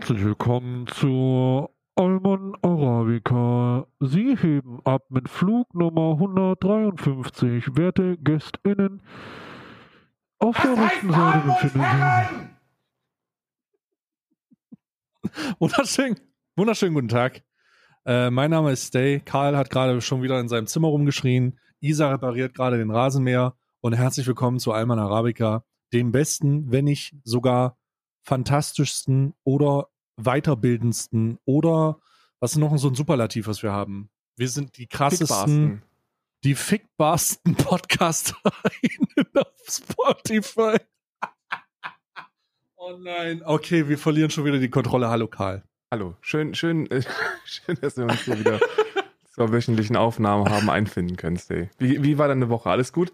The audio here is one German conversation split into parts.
Herzlich willkommen zu Alman Arabica. Sie heben ab mit Flug Nummer 153. Werte GästInnen, auf der rechten Seite befinden Sie. Wunderschön, wunderschönen guten Tag. Äh, mein Name ist Stay. Karl hat gerade schon wieder in seinem Zimmer rumgeschrien. Isa repariert gerade den Rasenmäher. Und herzlich willkommen zu Alman Arabica, dem besten, wenn nicht sogar fantastischsten oder weiterbildendsten oder was ist noch so ein Superlativ, was wir haben? Wir sind die krassesten, die fickbarsten Podcaster auf Spotify. oh nein, okay, wir verlieren schon wieder die Kontrolle. Hallo Karl. Hallo, schön, schön, äh, schön, dass wir uns hier wieder zur wöchentlichen Aufnahme haben einfinden können, Stay. Wie, wie war deine Woche? Alles gut?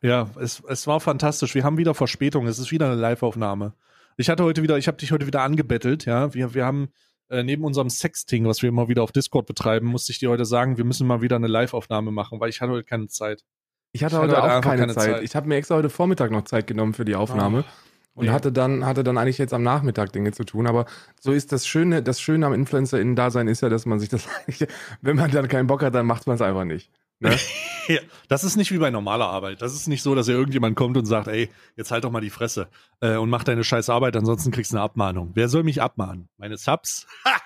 Ja, es, es war fantastisch. Wir haben wieder Verspätung. Es ist wieder eine Live-Aufnahme. Ich hatte heute wieder, ich habe dich heute wieder angebettelt, ja. Wir, wir haben äh, neben unserem Sexting, was wir immer wieder auf Discord betreiben, musste ich dir heute sagen, wir müssen mal wieder eine Live-Aufnahme machen, weil ich hatte heute keine Zeit. Ich hatte ich heute hatte auch keine, keine Zeit. Zeit. Ich habe mir extra heute Vormittag noch Zeit genommen für die Aufnahme. Oh. Und nee. hatte dann, hatte dann eigentlich jetzt am Nachmittag Dinge zu tun. Aber so ist das Schöne, das Schöne am Influencer-Dasein ist ja, dass man sich das eigentlich, wenn man dann keinen Bock hat, dann macht man es einfach nicht. Ne? ja, das ist nicht wie bei normaler Arbeit. Das ist nicht so, dass ja irgendjemand kommt und sagt, ey, jetzt halt doch mal die Fresse äh, und mach deine scheiß Arbeit, ansonsten kriegst du eine Abmahnung. Wer soll mich abmahnen? Meine Subs? Ha!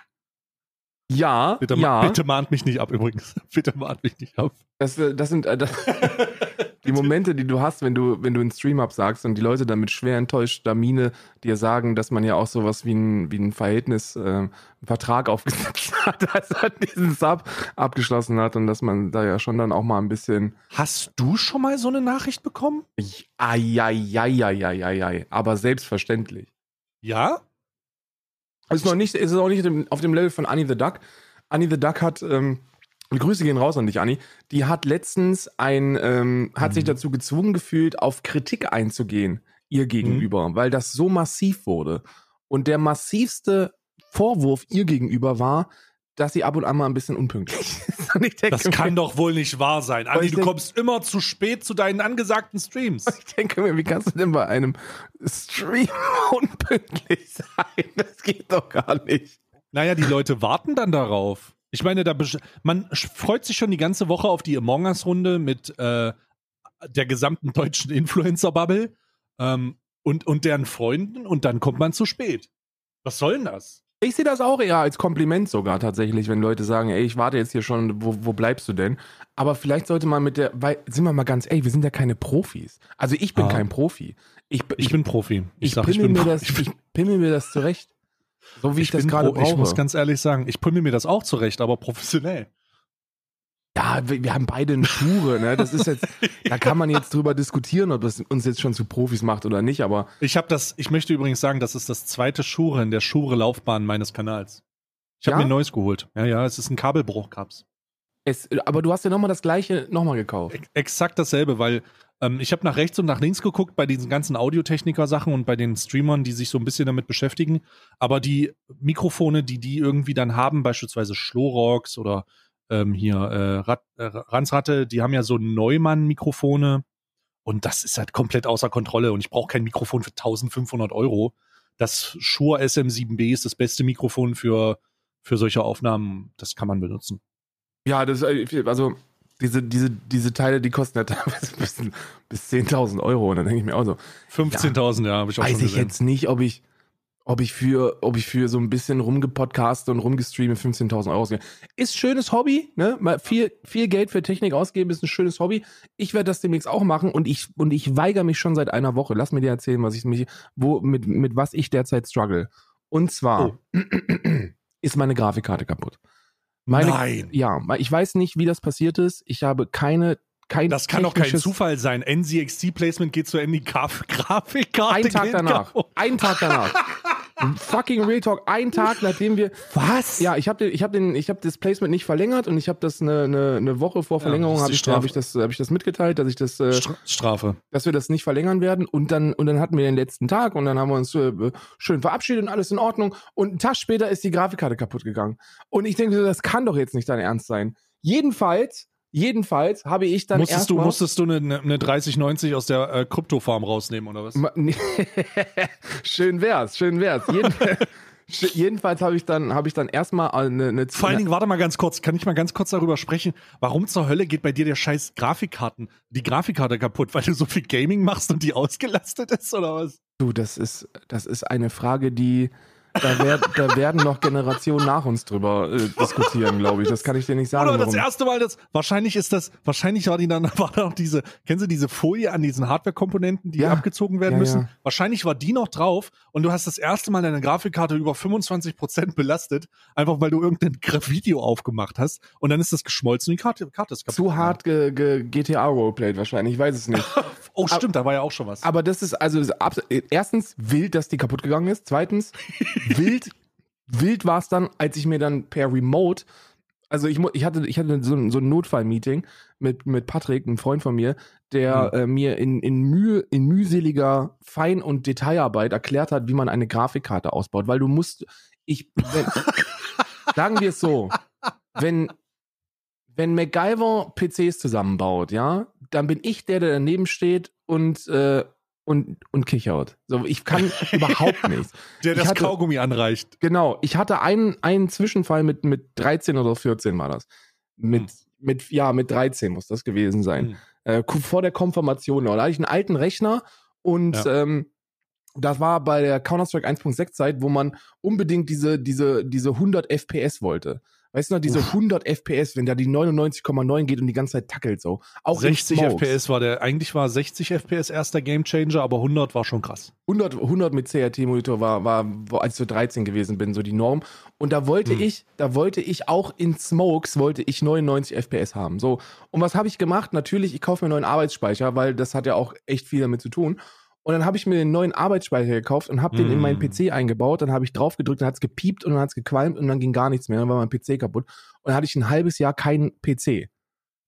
Ja, bitte, ja. Bitte mahnt mich nicht ab übrigens. Bitte mahnt mich nicht ab. Das, äh, das sind äh, das, die Momente, die du hast, wenn du, wenn du einen Stream absagst und die Leute dann mit schwer enttäuschter Miene dir sagen, dass man ja auch sowas wie ein, wie ein Verhältnis, äh, einen Vertrag aufgesetzt hat, als er diesen Sub abgeschlossen hat und dass man da ja schon dann auch mal ein bisschen. Hast du schon mal so eine Nachricht bekommen? Eieieiei, aber selbstverständlich. Ja? Ist noch nicht, ist auch nicht auf dem Level von Annie the Duck. Annie the Duck hat, ähm, Grüße gehen raus an dich, Anni. Die hat letztens ein, ähm, hat mhm. sich dazu gezwungen gefühlt, auf Kritik einzugehen, ihr gegenüber, mhm. weil das so massiv wurde. Und der massivste Vorwurf ihr gegenüber war, dass sie ab und an mal ein bisschen unpünktlich ist. Denke, das kann doch wohl nicht wahr sein. Andi, du denk, kommst immer zu spät zu deinen angesagten Streams. Ich denke mir, wie kannst du denn bei einem Stream unpünktlich sein? Das geht doch gar nicht. Naja, die Leute warten dann darauf. Ich meine, da man freut sich schon die ganze Woche auf die Among Us-Runde mit äh, der gesamten deutschen Influencer-Bubble ähm, und, und deren Freunden und dann kommt man zu spät. Was soll denn das? Ich sehe das auch eher als Kompliment sogar tatsächlich, wenn Leute sagen, ey, ich warte jetzt hier schon, wo, wo bleibst du denn? Aber vielleicht sollte man mit der, weil, sind wir mal ganz, ey, wir sind ja keine Profis. Also ich bin ah. kein Profi. Ich, ich, ich, bin Profi. Ich, ich, sag, pimmel, ich, bin, mir das, ich pimmel mir das zurecht. So wie ich, das gerade brauche. Ich muss ganz ehrlich sagen, ich pimmel mir das auch zurecht, aber professionell. Ja, wir, wir haben beide eine Schure, ne? Das ist jetzt, da kann man jetzt drüber diskutieren, ob das uns jetzt schon zu Profis macht oder nicht, aber. Ich habe das, ich möchte übrigens sagen, das ist das zweite Schure in der Schure-Laufbahn meines Kanals. Ich habe ja? mir ein neues geholt. Ja, ja, es ist ein Kabelbruch, Caps. Es, aber du hast ja nochmal das gleiche nochmal gekauft. Exakt dasselbe, weil ähm, ich habe nach rechts und nach links geguckt bei diesen ganzen Audiotechniker-Sachen und bei den Streamern, die sich so ein bisschen damit beschäftigen. Aber die Mikrofone, die die irgendwie dann haben, beispielsweise Schlorox oder ähm, hier äh, Rat, äh, Ransratte, die haben ja so Neumann-Mikrofone und das ist halt komplett außer Kontrolle und ich brauche kein Mikrofon für 1500 Euro. Das Shure SM7B ist das beste Mikrofon für, für solche Aufnahmen. Das kann man benutzen. Ja, das äh, also diese, diese, diese Teile, die kosten ja teilweise bis, bis 10.000 Euro. Und dann denke ich mir auch so. 15.000, ja, ja habe ich auch weiß schon Weiß ich jetzt nicht, ob ich, ob ich für, ob ich für so ein bisschen rumgepodcaste und rumgestreame 15.000 Euro ausgebe. Ist schönes Hobby, ne? Mal viel, viel Geld für Technik ausgeben ist ein schönes Hobby. Ich werde das demnächst auch machen und ich, und ich weigere mich schon seit einer Woche. Lass mir dir erzählen, was ich mich, wo, mit, mit was ich derzeit struggle. Und zwar oh. ist meine Grafikkarte kaputt. Meine, Nein. Ja, ich weiß nicht, wie das passiert ist. Ich habe keine kein das kann doch kein Zufall sein. NZXT-Placement geht zu Ende Grafikkarte. Ein Tag danach. Ein Tag danach. Fucking Real Talk. Ein Tag, nachdem wir. Was? Ja, ich habe ich hab den, ich habe das Placement nicht verlängert und ich habe das eine, eine, eine Woche vor Verlängerung ja, habe ich, hab ich das, habe ich das mitgeteilt, dass ich das äh, Strafe, dass wir das nicht verlängern werden und dann und dann hatten wir den letzten Tag und dann haben wir uns äh, schön verabschiedet und alles in Ordnung und einen Tag später ist die Grafikkarte kaputt gegangen und ich denke, das kann doch jetzt nicht dein Ernst sein. Jedenfalls Jedenfalls habe ich dann musstest du musstest du eine, eine 3090 aus der äh, Kryptofarm rausnehmen oder was? schön wär's, schön wär's. Jeden, Jedenfalls habe ich dann, habe ich dann erstmal eine, eine Vor allen Dingen, warte mal ganz kurz, kann ich mal ganz kurz darüber sprechen, warum zur Hölle geht bei dir der scheiß Grafikkarten, die Grafikkarte kaputt, weil du so viel Gaming machst und die ausgelastet ist oder was? Du, das ist, das ist eine Frage, die, da, werd, da werden noch Generationen nach uns drüber äh, diskutieren, glaube ich. Das kann ich dir nicht sagen. Oder das warum. erste Mal, das, wahrscheinlich ist das, wahrscheinlich war die dann, war da noch diese, kennen Sie diese Folie an diesen Hardware-Komponenten, die Ja. abgezogen werden Ja, müssen? ja. Wahrscheinlich war die noch drauf und du hast das erste Mal deine Grafikkarte über 25% belastet, einfach weil du irgendein Video aufgemacht hast und dann ist das geschmolzen und die Karte, Karte ist kaputt. Zu hart ge, ge, GTA Roleplayed wahrscheinlich, ich weiß es nicht. Oh, stimmt, da war ja auch schon was. Aber das ist also das ist erstens wild, dass die kaputt gegangen ist. Zweitens wild, wild war es dann, als ich mir dann per Remote, also ich, ich hatte, ich hatte so, ein- so ein Notfall-Meeting mit, mit Patrick, einem Freund von mir, der äh, mir in, in, Mühe, in mühseliger Fein- und Detailarbeit erklärt hat, wie man eine Grafikkarte ausbaut. Weil du musst, ich, wenn, sagen wir es so, wenn, wenn MacGyver PCs zusammenbaut, ja, dann bin ich der, der daneben steht und, äh, und, und kichert. So, ich kann überhaupt nichts. der das hatte- Kaugummi anreicht. Genau, ich hatte einen, einen Zwischenfall mit, mit 13 oder 14 war das. Mit, Hm. mit, ja, mit 13 muss das gewesen sein. Hm. Äh, vor der Konfirmation. Da hatte ich einen alten Rechner und Ja. ähm, das war bei der Counter-Strike 1.6 Zeit, wo man unbedingt diese, diese, diese 100 FPS wollte. Weißt du noch, diese Uff. 100 FPS, wenn da die 99,9 geht und die ganze Zeit tackelt so. Auch in 60 Smokes. FPS war der, eigentlich war 60 FPS erster Gamechanger, aber 100 war schon krass. 100, 100 mit CRT-Monitor war, war, als ich so 13 gewesen bin, so die Norm. Und da wollte Hm. ich, da wollte ich auch in Smokes, wollte ich 99 FPS haben. So. Und was habe ich gemacht? Natürlich, ich kaufe mir einen neuen Arbeitsspeicher, weil das hat ja auch echt viel damit zu tun. Und dann habe ich mir den neuen Arbeitsspeicher gekauft und habe den in meinen Hm. PC eingebaut. Dann habe ich drauf gedrückt, dann hat es gepiept und dann hat es gequalmt und dann ging gar nichts mehr. Dann war mein PC kaputt. Und dann hatte ich ein halbes Jahr keinen PC.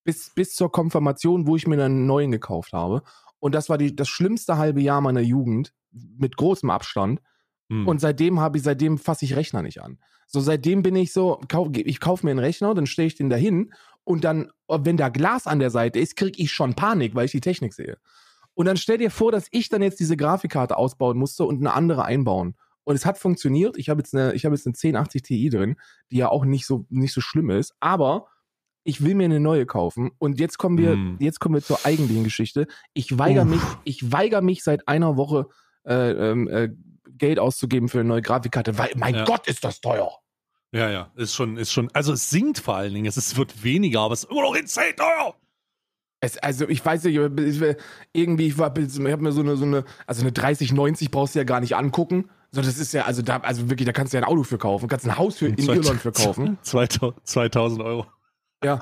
Bis, bis zur Konfirmation, wo ich mir dann einen neuen gekauft habe. Und das war die, das schlimmste halbe Jahr meiner Jugend, mit großem Abstand. Hm. Und seitdem habe ich, seitdem fasse ich Rechner nicht an. So, seitdem bin ich so, kau, ich kaufe mir einen Rechner, dann stelle ich den dahin und dann, wenn da Glas an der Seite ist, kriege ich schon Panik, weil ich die Technik sehe. Und dann stell dir vor, dass ich dann jetzt diese Grafikkarte ausbauen musste und eine andere einbauen. Und es hat funktioniert. Ich habe jetzt eine, ich habe jetzt eine 1080 Ti drin, die ja auch nicht so, nicht so schlimm ist. Aber ich will mir eine neue kaufen. Und jetzt kommen wir, Hm. jetzt kommen wir zur eigentlichen Geschichte. Ich weigere mich, ich weigere mich seit einer Woche, äh, ähm, äh, Geld auszugeben für eine neue Grafikkarte, weil, mein Ja. Gott, ist das teuer. Ja, ja, ist schon, ist schon, also es sinkt vor allen Dingen, es ist, wird weniger, aber es ist immer noch insane teuer. Es, also ich weiß nicht, ich- irgendwie, ich, war- ich habe mir so eine, so eine, also eine 3090 brauchst du ja gar nicht angucken. So, das ist ja, also da, also wirklich, da kannst du ja ein Auto für kaufen, kannst ein Haus für in Zwei- Irland für kaufen. 2000, 2000 Euro. Ja.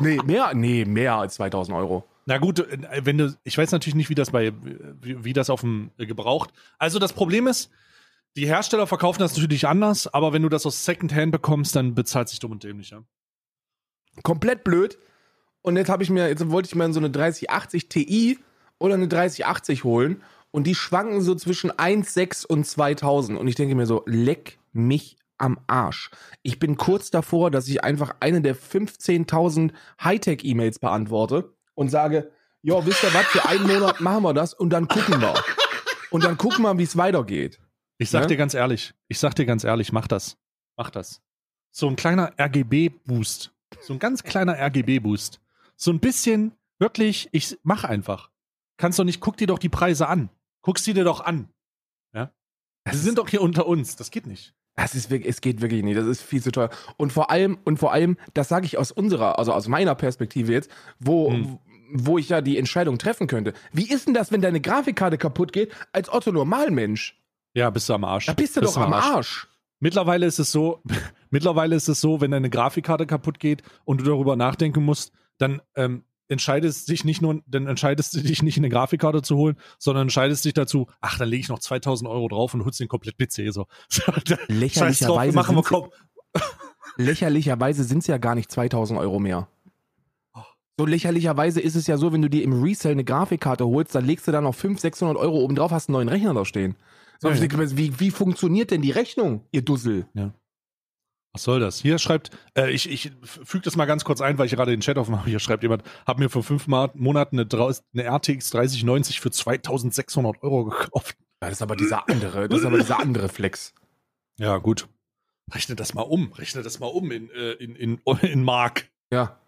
Nee, mehr, nee, mehr als 2000 Euro. Na gut, äh, wenn du, ich weiß natürlich nicht, wie das bei, wie, wie das auf dem äh, gebraucht. Also das Problem ist, die Hersteller verkaufen das natürlich anders, aber wenn du das aus Secondhand bekommst, dann bezahlt sich dumm und dämlich, ja. Komplett blöd. Und jetzt habe ich mir, jetzt wollte ich mir so eine 3080 Ti oder eine 3080 holen und die schwanken so zwischen 1,6 und 2000 und ich denke mir so, leck mich am Arsch. Ich bin kurz davor, dass ich einfach eine der 15.000 Hightech-E-Mails beantworte und sage, ja, wisst ihr was, für einen Monat machen wir das und dann gucken wir. Und dann gucken wir, wie es weitergeht. Ich sag Ja? dir ganz ehrlich, ich sag dir ganz ehrlich, mach das. Mach das. So ein kleiner RGB-Boost. So ein ganz kleiner RGB-Boost. So ein bisschen, wirklich, ich mach einfach. Kannst doch nicht, guck dir doch die Preise an. Guck sie dir doch an. Ja? Sie sind doch hier unter uns. Das geht nicht. Das ist wirklich, es geht wirklich nicht. Das ist viel zu teuer. Und vor allem, und vor allem, das sage ich aus unserer, also aus meiner Perspektive jetzt, wo, Hm. wo ich ja die Entscheidung treffen könnte. Wie ist denn das, wenn deine Grafikkarte kaputt geht, als Otto Normalmensch? Ja, bist du am Arsch. Da bist du doch am Arsch. Mittlerweile ist es so, mittlerweile ist es so, wenn deine Grafikkarte kaputt geht und du darüber nachdenken musst, dann ähm, entscheidest dich nicht nur, dann entscheidest du dich nicht eine Grafikkarte zu holen, sondern entscheidest dich dazu, ach, dann lege ich noch 2000 Euro drauf und holst den komplett PC so. Lächerlicherweise machen wir sind's- komm. Lächerlicherweise sind es ja gar nicht 2000 Euro mehr. So lächerlicherweise ist es ja so, wenn du dir im Resell eine Grafikkarte holst, dann legst du da noch 500, 600 Euro oben drauf, hast einen neuen Rechner da stehen. So, Ja, ja. wie, wie funktioniert denn die Rechnung, ihr Dussel? Was soll das? Hier schreibt, äh, ich, ich füge das mal ganz kurz ein, weil ich gerade den Chat aufmache. Hier schreibt jemand, hab mir vor fünf Monaten eine, eine RTX 3090 für 2600 Euro gekauft. Ja, das ist aber dieser andere, das ist aber dieser andere Flex. Ja, gut. Rechne das mal um. Rechne das mal um in, äh, in, in, in Mark. Ja.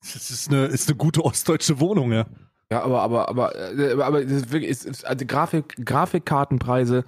Das ist eine, ist eine gute ostdeutsche Wohnung, ja. Ja, aber, aber, aber, äh, aber es ist ist, also Grafik, Grafikkartenpreise,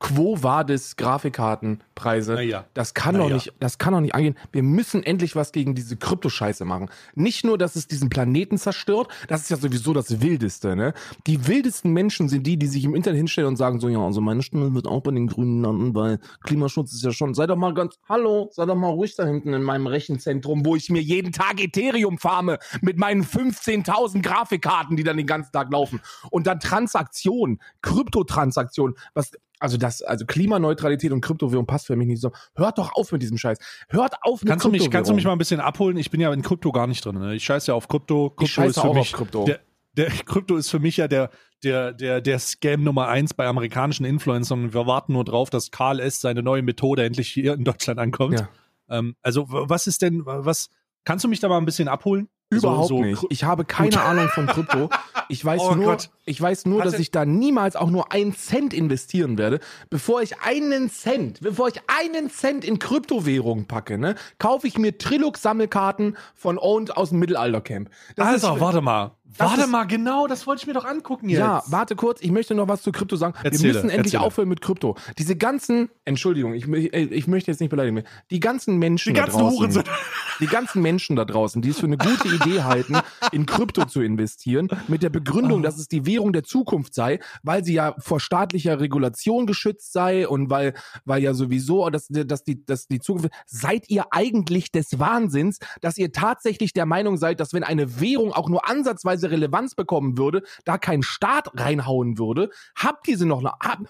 Quo Vadis Grafikkartenpreise. Naja. Das kann Na doch ja. nicht, das kann doch nicht angehen. Wir müssen endlich was gegen diese Kryptoscheiße machen. Nicht nur, dass es diesen Planeten zerstört, das ist ja sowieso das Wildeste, ne? Die wildesten Menschen sind die, die sich im Internet hinstellen und sagen so, ja, also meine Stimme wird auch bei den Grünen landen, weil Klimaschutz ist ja schon, sei doch mal ganz, hallo, sei doch mal ruhig da hinten in meinem Rechenzentrum, wo ich mir jeden Tag Ethereum farme mit meinen 15.000 Grafikkarten, die dann den ganzen Tag laufen. Und dann Transaktionen, Kryptotransaktionen, was, also das, also Klimaneutralität und Kryptowährung passt für mich nicht so. Hört doch auf mit diesem Scheiß. Hört auf mit Kannst du, mich, Kryptowährung. kannst du mich mal ein bisschen abholen? Ich bin ja in Krypto gar nicht drin. Ne? Ich scheiße ja auf Krypto. Krypto Ich scheiße ist für auch mich auf Krypto. Der, der Krypto ist für mich ja der, der, der, der Scam Nummer eins bei amerikanischen Influencern. Wir warten nur drauf, dass Karl S. seine neue Methode endlich hier in Deutschland ankommt. Ja. Ähm, also, was ist denn, was, kannst du mich da mal ein bisschen abholen? Überhaupt So- so nicht. Ich habe keine Ahnung von Krypto. Ich weiß Oh nur, Gott. ich weiß nur, Hatte- dass ich da niemals auch nur einen Cent investieren werde. Bevor ich einen Cent, bevor ich einen Cent in Kryptowährungen packe, ne, kaufe ich mir Trilux-Sammelkarten von Owned aus dem Mittelaltercamp. Das Also, ist, warte mal. Das Warte mal, genau, das wollte ich mir doch angucken jetzt. Ja, warte kurz, ich möchte noch was zu Krypto sagen. Erzähle, Wir müssen endlich erzähle. aufhören mit Krypto. Diese ganzen, Entschuldigung, ich, ich möchte jetzt nicht beleidigen, die ganzen Menschen Die da ganzen draußen, Hurensohn. die ganzen Menschen da draußen, die es für eine gute Idee halten, in Krypto zu investieren, mit der Begründung, dass es die Währung der Zukunft sei, weil sie ja vor staatlicher Regulation geschützt sei und weil, weil ja sowieso, dass, dass, die, dass die Zukunft, seid ihr eigentlich des Wahnsinns, dass ihr tatsächlich der Meinung seid, dass wenn eine Währung auch nur ansatzweise Relevanz bekommen würde, da kein Staat reinhauen würde? Habt ihr sie noch?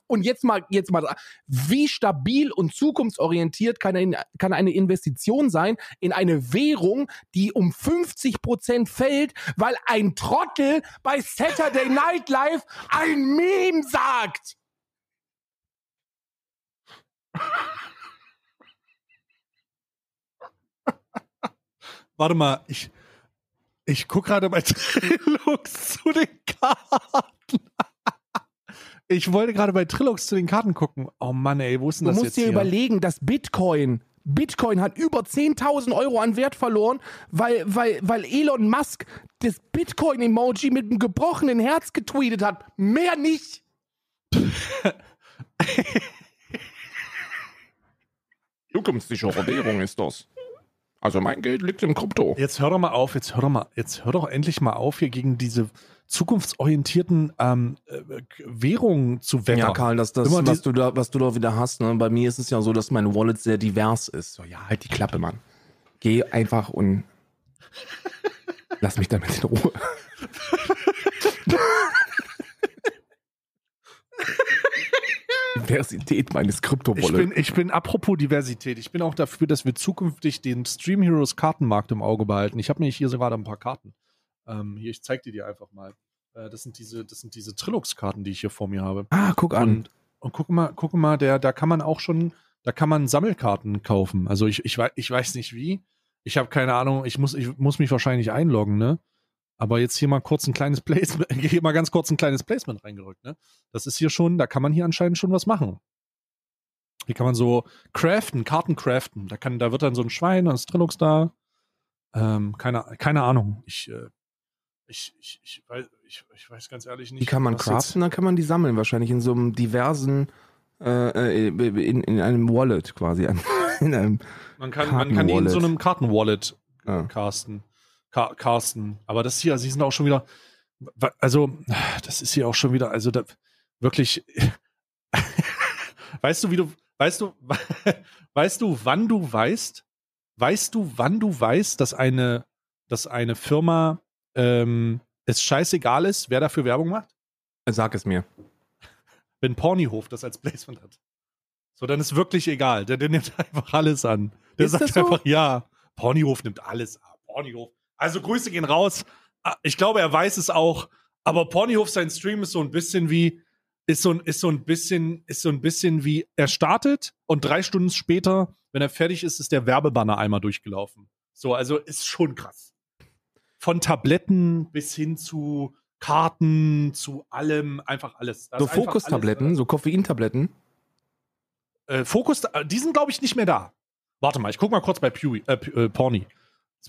Und jetzt mal, jetzt mal, wie stabil und zukunftsorientiert kann eine, kann eine Investition sein in eine Währung, die um 50 Prozent fällt, weil ein Trottel bei Saturday Night Live ein Meme sagt? Warte mal, ich, ich gucke gerade bei Trilux zu den Karten. Ich wollte gerade bei Trilux zu den Karten gucken. Oh Mann, ey, wo ist denn Du das musst jetzt dir hier? überlegen, dass Bitcoin, Bitcoin hat über 10.000 Euro an Wert verloren, weil, weil, weil Elon Musk das Bitcoin-Emoji mit einem gebrochenen Herz getweetet hat. Mehr nicht. Zukunftssichere Währung ist das. Also mein Geld liegt im Krypto. Jetzt hör doch mal auf, jetzt hör doch mal, jetzt hör doch endlich mal auf, hier gegen diese zukunftsorientierten ähm, äh, Währungen zu wettern. Ja, Karl, das, das Immer was, die- du da, was du da wieder hast, ne? bei mir ist es ja so, dass mein Wallet sehr divers ist. So, ja, halt die Klappe, Mann. Geh einfach und lass mich damit in Ruhe. Diversität meines Ich Krypto-Wallets. bin, ich bin, apropos Diversität, ich bin auch dafür, dass wir zukünftig den Stream Heroes Kartenmarkt im Auge behalten. Ich habe nämlich hier gerade ein paar Karten. Ähm, hier, ich zeig die dir einfach mal. Äh, das sind diese, das sind diese Trilux-Karten, die ich hier vor mir habe. Ah, guck an. Und, und guck mal, guck mal, der, da kann man auch schon, da kann man Sammelkarten kaufen. Also ich, ich, ich weiß nicht wie. Ich habe keine Ahnung, ich muss, ich muss mich wahrscheinlich einloggen, ne? Aber jetzt hier mal kurz ein kleines Placement, hier mal ganz kurz ein kleines Placement reingerückt, ne? Das ist hier schon, da kann man hier anscheinend schon was machen. Hier kann man so craften, Karten craften. Da kann, da wird dann so ein Schwein, dann ist Trilux da. Ähm, keine, keine Ahnung. Ich, äh, ich, ich, ich, weiß, ich, ich weiß ganz ehrlich nicht. Die kann man craften, dann kann man die sammeln. Wahrscheinlich in so einem diversen, äh, äh, in, in einem Wallet quasi. In einem, Man kann, man kann die in so einem Kartenwallet ah. casten. Ca casten. Aber das hier, sie sind auch schon wieder, also, das ist hier auch schon wieder, also da, wirklich, weißt du, wie du, weißt du, weißt du, wann du weißt, weißt du, wann du weißt, dass eine, dass eine Firma ähm, es scheißegal ist, wer dafür Werbung macht? Sag es mir. Wenn Pornyhof das als Placement hat. So, dann ist wirklich egal. Der, der nimmt einfach alles an. Der Ist sagt so? einfach, ja, Pornyhof nimmt alles ab. Pornyhof. Also Grüße gehen raus. Ah, Ich glaube, er weiß es auch. Aber Pornyhof, sein Stream ist so ein bisschen wie, ist so ein, ist so ein bisschen, ist so ein bisschen wie, er startet und drei Stunden später, wenn er fertig ist, ist der Werbebanner einmal durchgelaufen. So, also ist schon krass. Von Tabletten bis hin zu Karten, zu allem, einfach alles. Da So Fokustabletten, so Koffeintabletten. Äh, Fokus, die sind, glaube ich, nicht mehr da. Warte mal, ich guck mal kurz bei Pewy, äh, äh, Porny.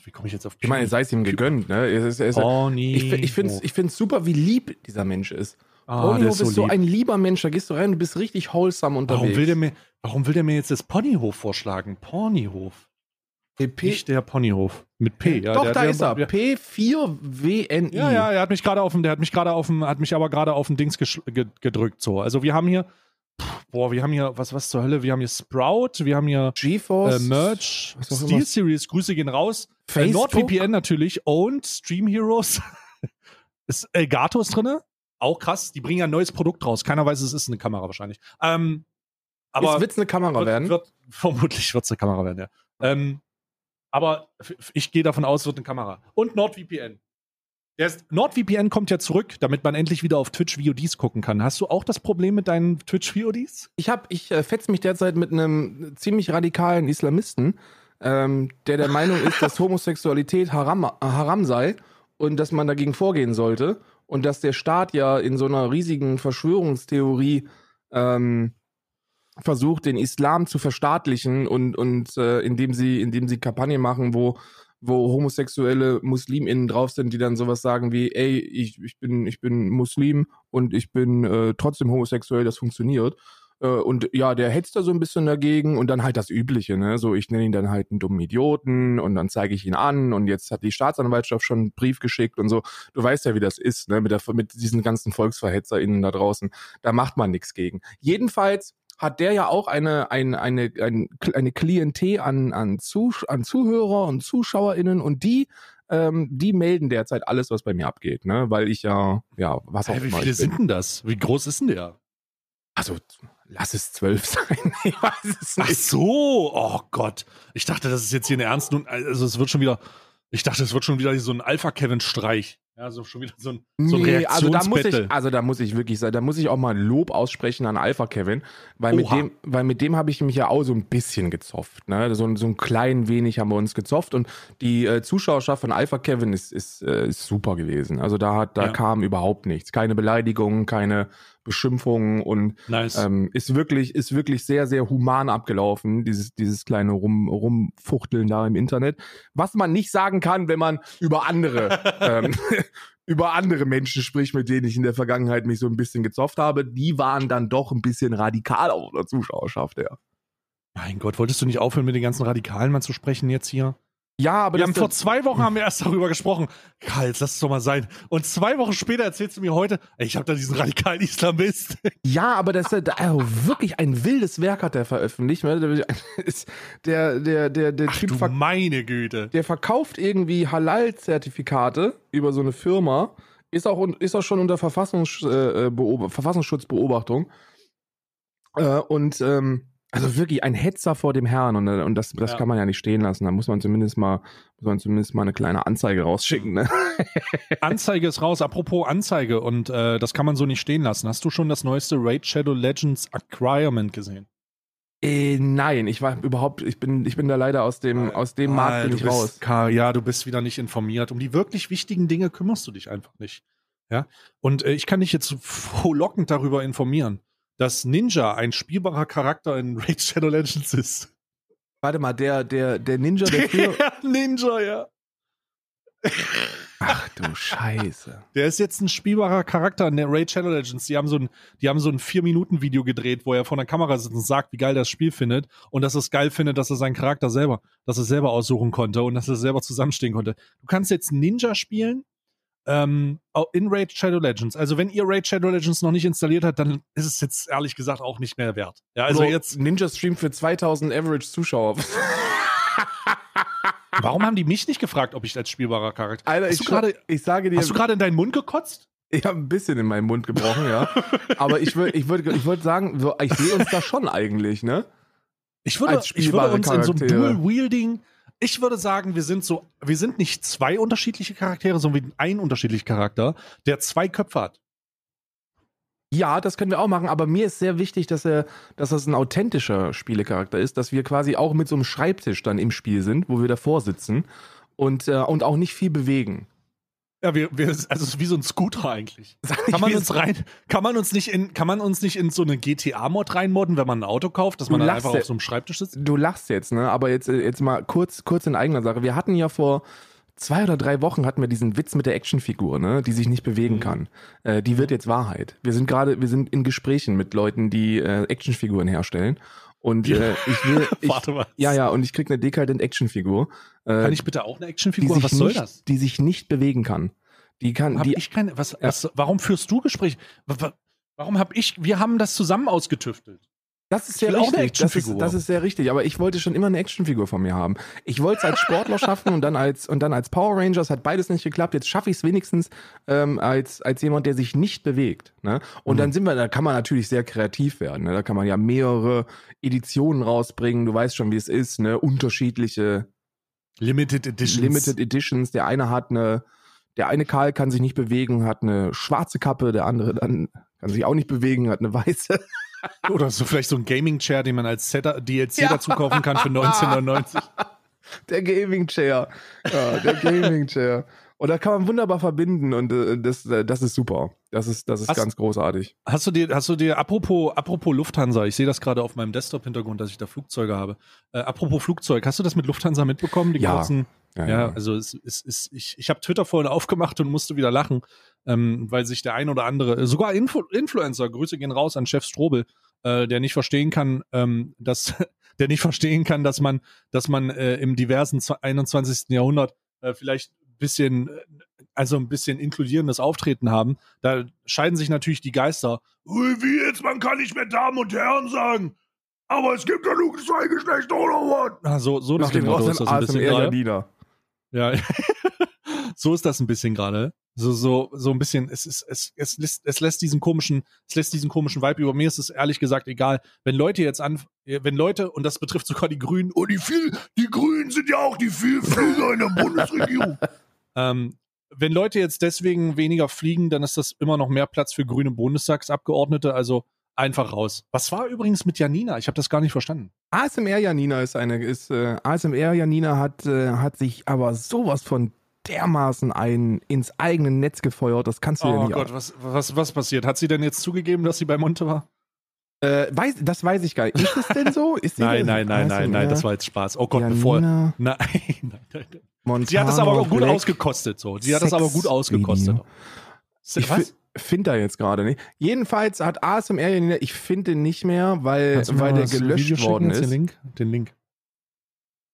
Wie komme ich jetzt auf Ich meine, sei es ihm gegönnt, ne? Es ist, es ist, Porny. ich ich finde es ich find's super, wie lieb dieser Mensch ist. ah, Ponyhof ist ist so, lieb. ein lieber Mensch, da gehst du rein, du bist richtig wholesome unterwegs. Warum will, der mir, warum will der mir jetzt das Ponyhof vorschlagen? Ponyhof. PP? Nicht der Ponyhof. Mit P, ja. Doch, der, da der, ist er. Der, P4WNI. ja, ja, er hat mich gerade auf dem, der hat mich gerade auf dem, hat mich aber gerade auf dem Dings gedrückt, so. Also wir haben hier, boah, wir haben hier, was, was zur Hölle? Wir haben hier Sprout, wir haben hier GeForce. äh, Merch, Steel. Series, Grüße gehen raus. Äh. NordVPN natürlich, Owned, Stream Heroes. ist Elgato ist drinne. Auch krass, die bringen ja ein neues Produkt raus. Keiner weiß, es ist eine Kamera wahrscheinlich. Ähm, aber Ist, wird's eine Kamera wird, werden? Wird, vermutlich wird es eine Kamera werden, ja. Ähm, aber ich gehe davon aus, es wird eine Kamera. Und NordVPN. Ist, NordVPN kommt ja zurück, damit man endlich wieder auf Twitch VODs gucken kann. Hast du auch das Problem mit deinen Twitch VODs? Ich hab, ich äh, fetz mich derzeit mit einem ziemlich radikalen Islamisten, ähm, der der Meinung ist, dass Homosexualität haram, äh, haram sei und dass man dagegen vorgehen sollte und dass der Staat ja in so einer riesigen Verschwörungstheorie ähm, versucht, den Islam zu verstaatlichen und, und äh, indem sie, indem sie Kampagnen machen, wo wo homosexuelle MuslimInnen drauf sind, die dann sowas sagen wie, ey, ich, ich bin, ich bin Muslim und ich bin äh, trotzdem homosexuell, das funktioniert. Äh, und ja, der hetzt da so ein bisschen dagegen und dann halt das Übliche, ne? So, ich nenne ihn dann halt einen dummen Idioten und dann zeige ich ihn an und jetzt hat die Staatsanwaltschaft schon einen Brief geschickt und so. Du weißt ja, wie das ist, ne? Mit, der, mit diesen ganzen VolksverhetzerInnen da draußen. Da macht man nichts gegen. Jedenfalls hat der ja auch eine, eine, eine, eine, eine Klientel an, an, Zusch an Zuhörer und ZuschauerInnen und die, ähm, die melden derzeit alles, was bei mir abgeht, ne? Weil ich ja, ja, was auch Hey, wie viele sind denn das? Wie groß ist denn der? Also, lass es zwölf sein. Ich weiß es Ach nicht. so, oh Gott. Ich dachte, das ist jetzt hier eine ernst nun, also es wird schon wieder, ich dachte, es wird schon wieder so ein Alpha-Kevin-Streich. Ja, so schon wieder so ein, so ein Nee, also da muss ich, also da muss ich wirklich sagen, da muss ich auch mal Lob aussprechen an Alpha Kevin, weil mit Oha. dem, weil mit dem habe ich mich ja auch so ein bisschen gezofft, ne? So, ein- so ein klein wenig haben wir uns gezofft und die äh, Zuschauerschaft von Alpha Kevin ist, ist, äh, ist super gewesen. Also da hat, da Ja. kam überhaupt nichts, keine Beleidigungen, keine Beschimpfungen und Nice. ähm, ist wirklich, ist wirklich sehr, sehr human abgelaufen, dieses, dieses kleine Rum, Rumfuchteln da im Internet. Was man nicht sagen kann, wenn man über andere, ähm, über andere Menschen spricht, mit denen ich in der Vergangenheit mich so ein bisschen gezofft habe. Die waren dann doch ein bisschen radikal auf der Zuschauerschaft, ja. mein Gott, wolltest du nicht aufhören, mit den ganzen Radikalen mal zu sprechen jetzt hier? Ja, aber Wir haben vor zwei Wochen haben wir erst darüber gesprochen. Karl, jetzt lass es doch mal sein. Und zwei Wochen später erzählst du mir heute, ey, ich habe da diesen radikalen Islamist. Ja, aber das ist also wirklich ein wildes Werk hat er veröffentlicht. ne? Der, der, der, der Ach Typ du meine Güte. der verkauft irgendwie Halal-Zertifikate über so eine Firma, ist auch, ist auch schon unter Verfassungs, äh, Beob Verfassungsschutzbeobachtung. Äh, und ähm, also wirklich ein Hetzer vor dem Herrn und, äh, und das, das Ja. kann man ja nicht stehen lassen. Da muss man zumindest mal, muss man zumindest mal eine kleine Anzeige rausschicken. Ne? Anzeige ist raus. Apropos Anzeige und äh, das kann man so nicht stehen lassen. Hast du schon das neueste Raid Shadow Legends Acquirement gesehen? Äh, nein, ich war überhaupt, ich bin, ich bin da leider aus dem, aus dem Markt Alter, bin ich raus. Karl, ja, du bist wieder nicht informiert. Um die wirklich wichtigen Dinge kümmerst du dich einfach nicht. Ja. Und äh, ich kann dich jetzt frohlockend darüber informieren, dass Ninja ein spielbarer Charakter in Raid Shadow Legends ist. Warte mal, der, der, der Ninja, der früher. Ninja, ja. Ach du Scheiße. Der ist jetzt ein spielbarer Charakter in der Raid Shadow Legends. Die haben so ein, die haben so ein vier Minuten Video gedreht, wo er vor der Kamera sitzt und sagt, wie geil das Spiel findet und dass er es geil findet, dass er seinen Charakter selber, dass er selber aussuchen konnte und dass er selber zusammenstehen konnte. Du kannst jetzt Ninja spielen ähm, in Raid Shadow Legends. Also wenn ihr Raid Shadow Legends noch nicht installiert habt, dann ist es jetzt ehrlich gesagt auch nicht mehr wert. Ja, also Bro, jetzt, Ninja Stream für 2000 Average Zuschauer. warum haben die mich nicht gefragt, ob ich als spielbarer Charakter? Alter, hast ich, du gerade, ich sage dir, hast du gerade in deinen Mund gekotzt? ich habe ein bisschen in meinen Mund gebrochen, ja. Aber ich würde ich würd, ich würd sagen, so, ich sehe uns da schon eigentlich, ne? Ich würde, ich würde uns in so einem Charaktere. Dual-Wielding, ich würde sagen, wir sind so, wir sind nicht zwei unterschiedliche Charaktere, sondern ein unterschiedlicher Charakter, der zwei Köpfe hat. Ja, das können wir auch machen, aber mir ist sehr wichtig, dass er, dass das ein authentischer Spielecharakter ist, dass wir quasi auch mit so einem Schreibtisch dann im Spiel sind, wo wir davor sitzen und, äh, und auch nicht viel bewegen. Ja, wir, wir, also es ist wie so ein Scooter eigentlich. Kann man uns rein, kann man uns nicht in, kann man uns nicht in so eine GTA-Mod reinmodden, wenn man ein Auto kauft, dass man Du dann lachst einfach ja- auf so einem Schreibtisch sitzt? Du lachst jetzt, ne? Aber jetzt, äh, jetzt mal kurz, kurz in eigener Sache. Wir hatten ja vor zwei oder drei Wochen hatten wir diesen Witz mit der Actionfigur, ne? Die sich nicht bewegen Mhm. kann. Äh, die wird jetzt Wahrheit. Wir sind gerade, wir sind in Gesprächen mit Leuten, die äh, Actionfiguren herstellen. Und Ja. äh, ich will, ich, Warte mal. ja, ja, und ich krieg eine Decadent Actionfigur, äh, Kann ich bitte auch eine Actionfigur? Was soll nicht, das? die sich nicht bewegen kann. Die kann, Hab die, ich keine, was, was, warum führst du Gespräche? Wa- wa- Warum habe ich, wir haben das zusammen ausgetüftelt. Das ist sehr will auch eine richtig. Das ist, das ist sehr richtig. Aber ich wollte schon immer eine Actionfigur von mir haben. Ich wollte es als Sportler schaffen und dann als und dann als Power Rangers hat beides nicht geklappt. Jetzt schaffe ich es wenigstens ähm, als als jemand, der sich nicht bewegt. Ne? Und Mhm. dann sind wir, da kann man natürlich sehr kreativ werden. Ne? Da kann man ja mehrere Editionen rausbringen. Du weißt schon, wie es ist. Ne? Unterschiedliche Limited Editions. Limited Editions. Der eine hat eine, der eine Karl kann sich nicht bewegen, hat eine schwarze Kappe. Der andere dann kann sich auch nicht bewegen, hat eine weiße. Oder so vielleicht so ein Gaming-Chair, den man als Setter, DLC Ja. dazu kaufen kann für 1999. Der Gaming Chair. Ja, der Gaming Chair. Und da kann man wunderbar verbinden und äh, das, äh, das ist super. Das ist, das ist Hast- ganz großartig. Hast du dir, hast du dir, apropos, apropos Lufthansa, ich sehe das gerade auf meinem Desktop-Hintergrund, dass ich da Flugzeuge habe. Äh, apropos Flugzeug, hast du das mit Lufthansa mitbekommen? Die Ja. kurzen, ja, also es, es, es, ich, ich habe Twitter vorhin aufgemacht und musste wieder lachen, ähm, weil sich der ein oder andere, sogar Influ Influencer, Grüße gehen raus an Chef Strobel, äh, der nicht verstehen kann, ähm, dass, der nicht verstehen kann, dass man, dass man äh, im diversen zw- 21. Jahrhundert äh, vielleicht bisschen, äh, also ein bisschen inkludierendes Auftreten haben. Da scheiden sich natürlich die Geister. Ui, Wie jetzt? Man kann nicht mehr Damen und Herren sagen. Aber es gibt ja nur zwei Geschlechter oder was? Ah, so, so nach dem Motto ist das ein bisschen gerade. Ja, so ist das ein bisschen gerade. So, so, so ein bisschen, es ist, es, es lässt, es lässt diesen komischen, es lässt diesen komischen Vibe über mir ist es ehrlich gesagt egal. Wenn Leute jetzt an, wenn Leute, und das betrifft sogar die Grünen, oh, die viel, die Grünen sind ja auch die Vielflieger in der Bundesregierung. ähm, wenn Leute jetzt deswegen weniger fliegen, dann ist das immer noch mehr Platz für grüne Bundestagsabgeordnete, also einfach raus. Was war übrigens mit Janina? Ich habe das gar nicht verstanden. ASMR Janina ist eine, ist, äh, ASMR Janina hat, äh, hat sich aber sowas von dermaßen ein ins eigene Netz gefeuert, das kannst du Oh nicht Gott, was, was, was passiert? Hat sie denn jetzt zugegeben, dass sie bei Monte war? Äh, weiß, das weiß ich gar nicht. Ist es denn so? Nein, das? nein, nein, nein, nein, das war jetzt Spaß. Oh Gott, bevor. Janina Nein, nein, nein. Montana Sie hat das aber auch gut Black. ausgekostet, so. Sie hat das aber gut ausgekostet. Ich Was? finde da jetzt gerade nicht. Jedenfalls hat ASMR ich finde den nicht mehr, weil, weil der gelöscht schicken, worden jetzt Den ist. Link? Den Link.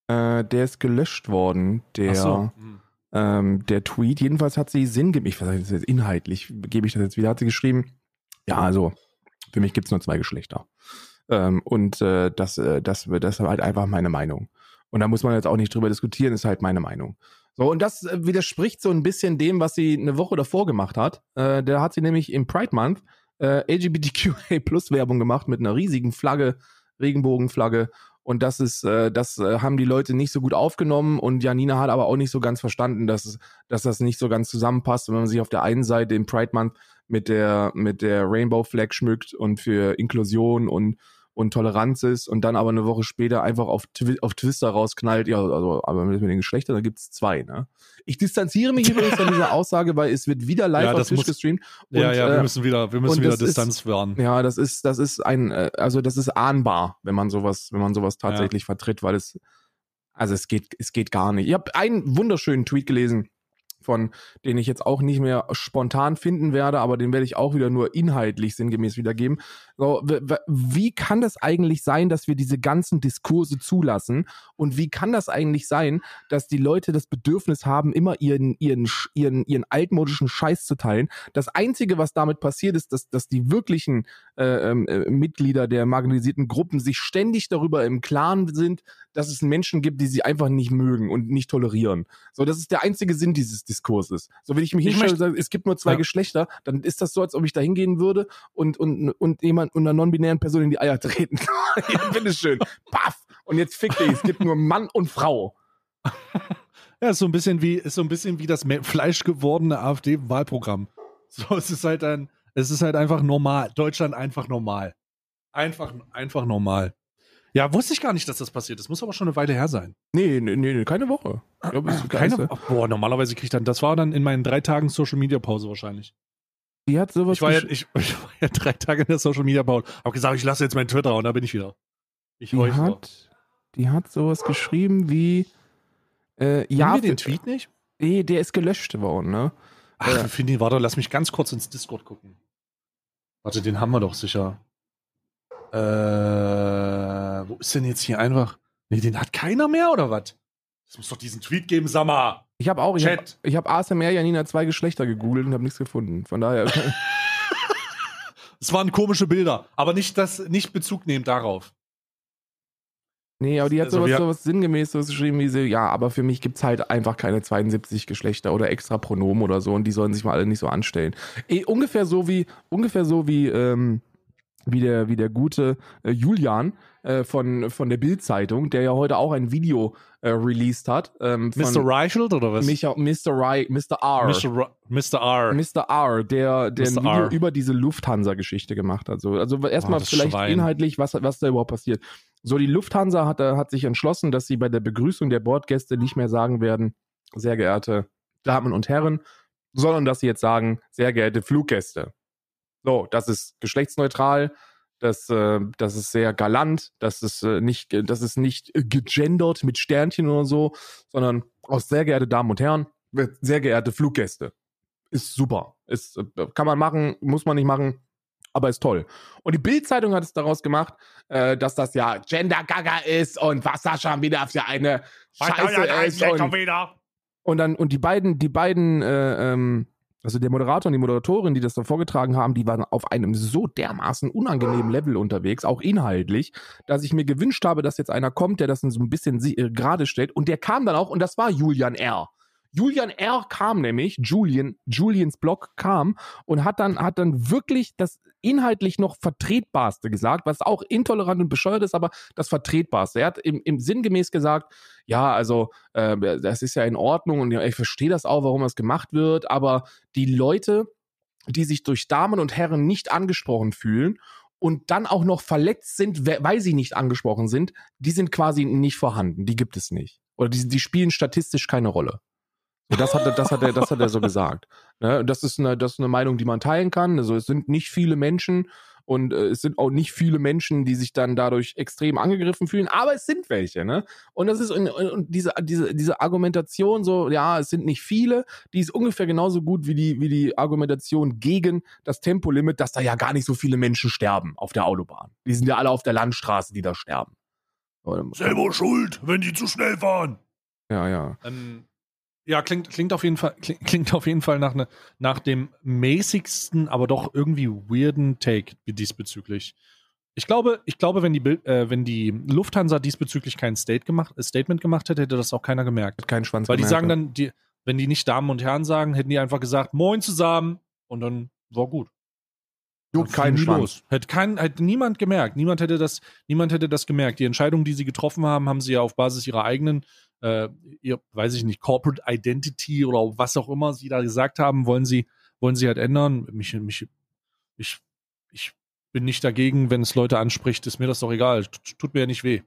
Äh, der ist gelöscht worden, der, so. Hm. ähm, der Tweet. Jedenfalls hat sie sinngemäß, ich weiß nicht, inhaltlich gebe ich das jetzt wieder, hat sie geschrieben, ja, also für mich gibt's nur zwei Geschlechter. Ähm, und äh, das, äh, das, das ist halt einfach meine Meinung. Und da muss man jetzt auch nicht drüber diskutieren, ist halt meine Meinung. So, und das äh, widerspricht so ein bisschen dem, was sie eine Woche davor gemacht hat. Äh, da hat sie nämlich im Pride Month äh, LGBTQA Plus Werbung gemacht mit einer riesigen Flagge, Regenbogenflagge. Und das ist, äh, das äh, haben die Leute nicht so gut aufgenommen und Janina hat aber auch nicht so ganz verstanden, dass, dass das nicht so ganz zusammenpasst, wenn man sich auf der einen Seite im Pride Month mit der, mit der Rainbow Flag schmückt und für Inklusion und, und Toleranz ist und dann aber eine Woche später einfach auf, Twi auf Twister rausknallt, ja, also, aber mit, den Geschlechtern, da gibt's zwei, ne? Ich distanziere mich übrigens von dieser Aussage, weil es wird wieder live Ja, auf das Twitch muss- gestreamt. Ja, Und, ja, äh, wir müssen wieder, wir müssen wieder ist- Distanz wahren. ja, das ist, das ist ein, äh, also das ist ahnbar, wenn man sowas, wenn man sowas tatsächlich vertritt, weil es, also es geht, es geht gar nicht. Ich habe einen wunderschönen Tweet gelesen, von den ich jetzt auch nicht mehr spontan finden werde, aber den werde ich auch wieder nur inhaltlich sinngemäß wiedergeben. So, wie kann das eigentlich sein, dass wir diese ganzen Diskurse zulassen? Und wie kann das eigentlich sein, dass die Leute das Bedürfnis haben, immer ihren, ihren, ihren, ihren altmodischen Scheiß zu teilen? Das Einzige, was damit passiert, ist, dass, dass die wirklichen äh, ähm, äh, Mitglieder der marginalisierten Gruppen sich ständig darüber im Klaren sind, dass es Menschen gibt, die sie einfach nicht mögen und nicht tolerieren. So, das ist der einzige Sinn dieses Diskurses. So, wenn ich mich Ich hinstelle und sage, es gibt nur zwei Ja. Geschlechter, dann ist das so, als ob ich da hingehen würde und, und, und jemand und einer non-binären Person in die Eier treten. ja, bitteschön. Paff! Und jetzt fick dich, es gibt nur Mann und Frau. Ja, ist so ein bisschen wie, ist so ein bisschen wie das fleischgewordene AfD-Wahlprogramm. So, es ist halt ein, es ist halt einfach normal. Deutschland einfach normal. Einfach, einfach normal. Ja, wusste ich gar nicht, dass das passiert ist. Muss aber schon eine Weile her sein. Nee, nee, nee, keine Woche. Ich glaub, ist Keine, geil. Ach, boah, normalerweise kriegt dann, das war dann in meinen drei Tagen Social Media Pause wahrscheinlich. Die hat sowas Ich war, ja, ich, ich war ja drei Tage in der Social Media Pause. Hab gesagt, ich lasse jetzt meinen Twitter und da bin ich wieder. Ich die hat, die hat sowas geschrieben wie äh, Ja, wir den Tweet nicht? nee, der ist gelöscht worden, ne? Ach, finden ihn, warte, lass mich ganz kurz ins Discord gucken. Warte, den haben wir doch sicher. Äh, wo ist denn jetzt hier einfach? Nee, den hat keiner mehr, oder was? Es muss doch diesen Tweet geben, sag mal. Ich habe auch, ich habe ich hab ASMR Janina zwei Geschlechter gegoogelt und habe nichts gefunden. Von daher, Es waren komische Bilder, aber nicht das, nicht Bezug nehmen darauf. nee, aber die hat Also sowas, sowas sinngemäß sowas geschrieben wie so, ja, aber für mich gibt's halt einfach keine 72 Geschlechter oder extra Pronomen oder so und die sollen sich mal alle nicht so anstellen. Eh, ungefähr so wie, ungefähr so wie, ähm, wie der, wie der gute äh, Julian äh, von, von der Bild-Zeitung, der ja heute auch ein Video äh, released hat. Ähm, von Mr. Reichelt oder was? Micha, Mr. Rai, Mr. R. Mr. R. Mr. R, der, der ein Mr. Video R. über diese Lufthansa-Geschichte gemacht hat. So, also erstmal Oh, vielleicht Schwein. inhaltlich, was, was da überhaupt passiert. So, die Lufthansa hat, äh, hat sich entschlossen, dass sie bei der Begrüßung der Bordgäste nicht mehr sagen werden, sehr geehrte Damen und Herren, sondern dass sie jetzt sagen, sehr geehrte Fluggäste. So, das ist geschlechtsneutral, das, äh, das ist sehr galant, das ist äh, nicht, ge- das ist nicht äh, gegendert mit Sternchen oder so, sondern aus sehr geehrte Damen und Herren, sehr geehrte Fluggäste. Ist super. Ist, äh, kann man machen, muss man nicht machen, aber ist toll. Und die Bild-Zeitung hat es daraus gemacht, äh, dass das ja Gender-Gaga ist und was da schon wieder für eine Scheiße ist. Und, und dann, und die beiden, die beiden, äh, ähm, also der Moderator und die Moderatorin, die das da vorgetragen haben, die waren auf einem so dermaßen unangenehmen Level unterwegs, auch inhaltlich, dass ich mir gewünscht habe, dass jetzt einer kommt, der das so ein bisschen äh, gerade stellt. Und der kam dann auch, und das war Julian R. Julian R. kam nämlich, Julian, Julians Blog kam und hat dann, hat dann wirklich das inhaltlich noch Vertretbarste gesagt, was auch intolerant und bescheuert ist, aber das Vertretbarste. Er hat im, im sinngemäß gesagt, ja, also äh, das ist ja in Ordnung und ich verstehe das auch, warum das gemacht wird, aber die Leute, die sich durch Damen und Herren nicht angesprochen fühlen und dann auch noch verletzt sind, we- weil sie nicht angesprochen sind, die sind quasi nicht vorhanden, die gibt es nicht. Oder die, die spielen statistisch keine Rolle. So, das hat er, das hat er, das hat er so gesagt. Ne? Und Das ist eine, das ist eine Meinung, die man teilen kann. Also es sind nicht viele Menschen und äh, es sind auch nicht viele Menschen, die sich dann dadurch extrem angegriffen fühlen, aber es sind welche, ne? Und das ist und, und diese, diese, diese Argumentation, so, ja, es sind nicht viele, die ist ungefähr genauso gut wie die, wie die Argumentation gegen das Tempolimit, dass da ja gar nicht so viele Menschen sterben auf der Autobahn. Die sind ja alle auf der Landstraße, die da sterben. Selber schuld, wenn die zu schnell fahren. Ja, ja. Ähm, ja, klingt, klingt auf jeden Fall, klingt, klingt auf jeden Fall nach, ne, nach dem mäßigsten, aber doch irgendwie weirden Take diesbezüglich. Ich glaube, ich glaube, wenn die, Bild, äh, wenn die Lufthansa diesbezüglich kein State gemacht, äh, Statement gemacht hätte, hätte das auch keiner gemerkt. Hat keinen Schwanz Weil die gemerkt, sagen dann, die, wenn die nicht Damen und Herren sagen, hätten die einfach gesagt, Moin zusammen und dann war gut. Juckt keinen Schwanz. Hätte, kein, hätte niemand gemerkt. Niemand hätte, das, niemand hätte das gemerkt. Die Entscheidung, die sie getroffen haben, haben sie ja auf Basis ihrer eigenen, äh, ihr, weiß ich nicht, Corporate Identity oder was auch immer sie da gesagt haben, wollen sie, wollen sie halt ändern. Mich, mich, ich, ich bin nicht dagegen, wenn es Leute anspricht, ist mir das doch egal. Tut, tut mir ja nicht weh.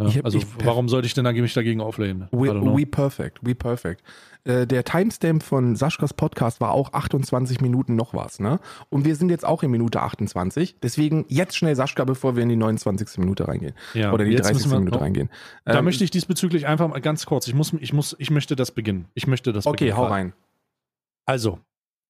Ja, Ich also ich- warum sollte ich denn dagegen- mich dagegen auflehnen? We, we perfect, we perfect. Äh, der Timestamp von Saschkas Podcast war auch 28 Minuten noch was, ne? Und wir sind jetzt auch in Minute 28. Deswegen jetzt schnell Saschka, bevor wir in die 29. Minute reingehen. ja, Oder die jetzt 30. müssen wir- Minute reingehen. Da Ähm, möchte ich diesbezüglich einfach mal ganz kurz, ich muss, ich muss, ich möchte das beginnen. Ich möchte das Okay, beginnen. hau Karl. rein. Also,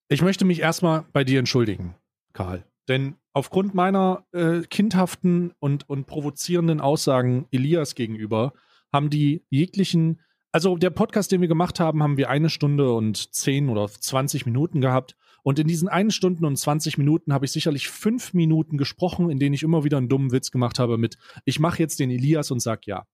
ich möchte mich erstmal bei dir entschuldigen, Karl. Denn aufgrund meiner äh, kindhaften und, und provozierenden Aussagen Elias gegenüber haben die jeglichen, also der Podcast, den wir gemacht haben, haben wir eine Stunde und zehn oder 20 Minuten gehabt. Und in diesen einen Stunden und 20 Minuten habe ich sicherlich fünf Minuten gesprochen, in denen ich immer wieder einen dummen Witz gemacht habe mit, ich mache jetzt den Elias und sag ja.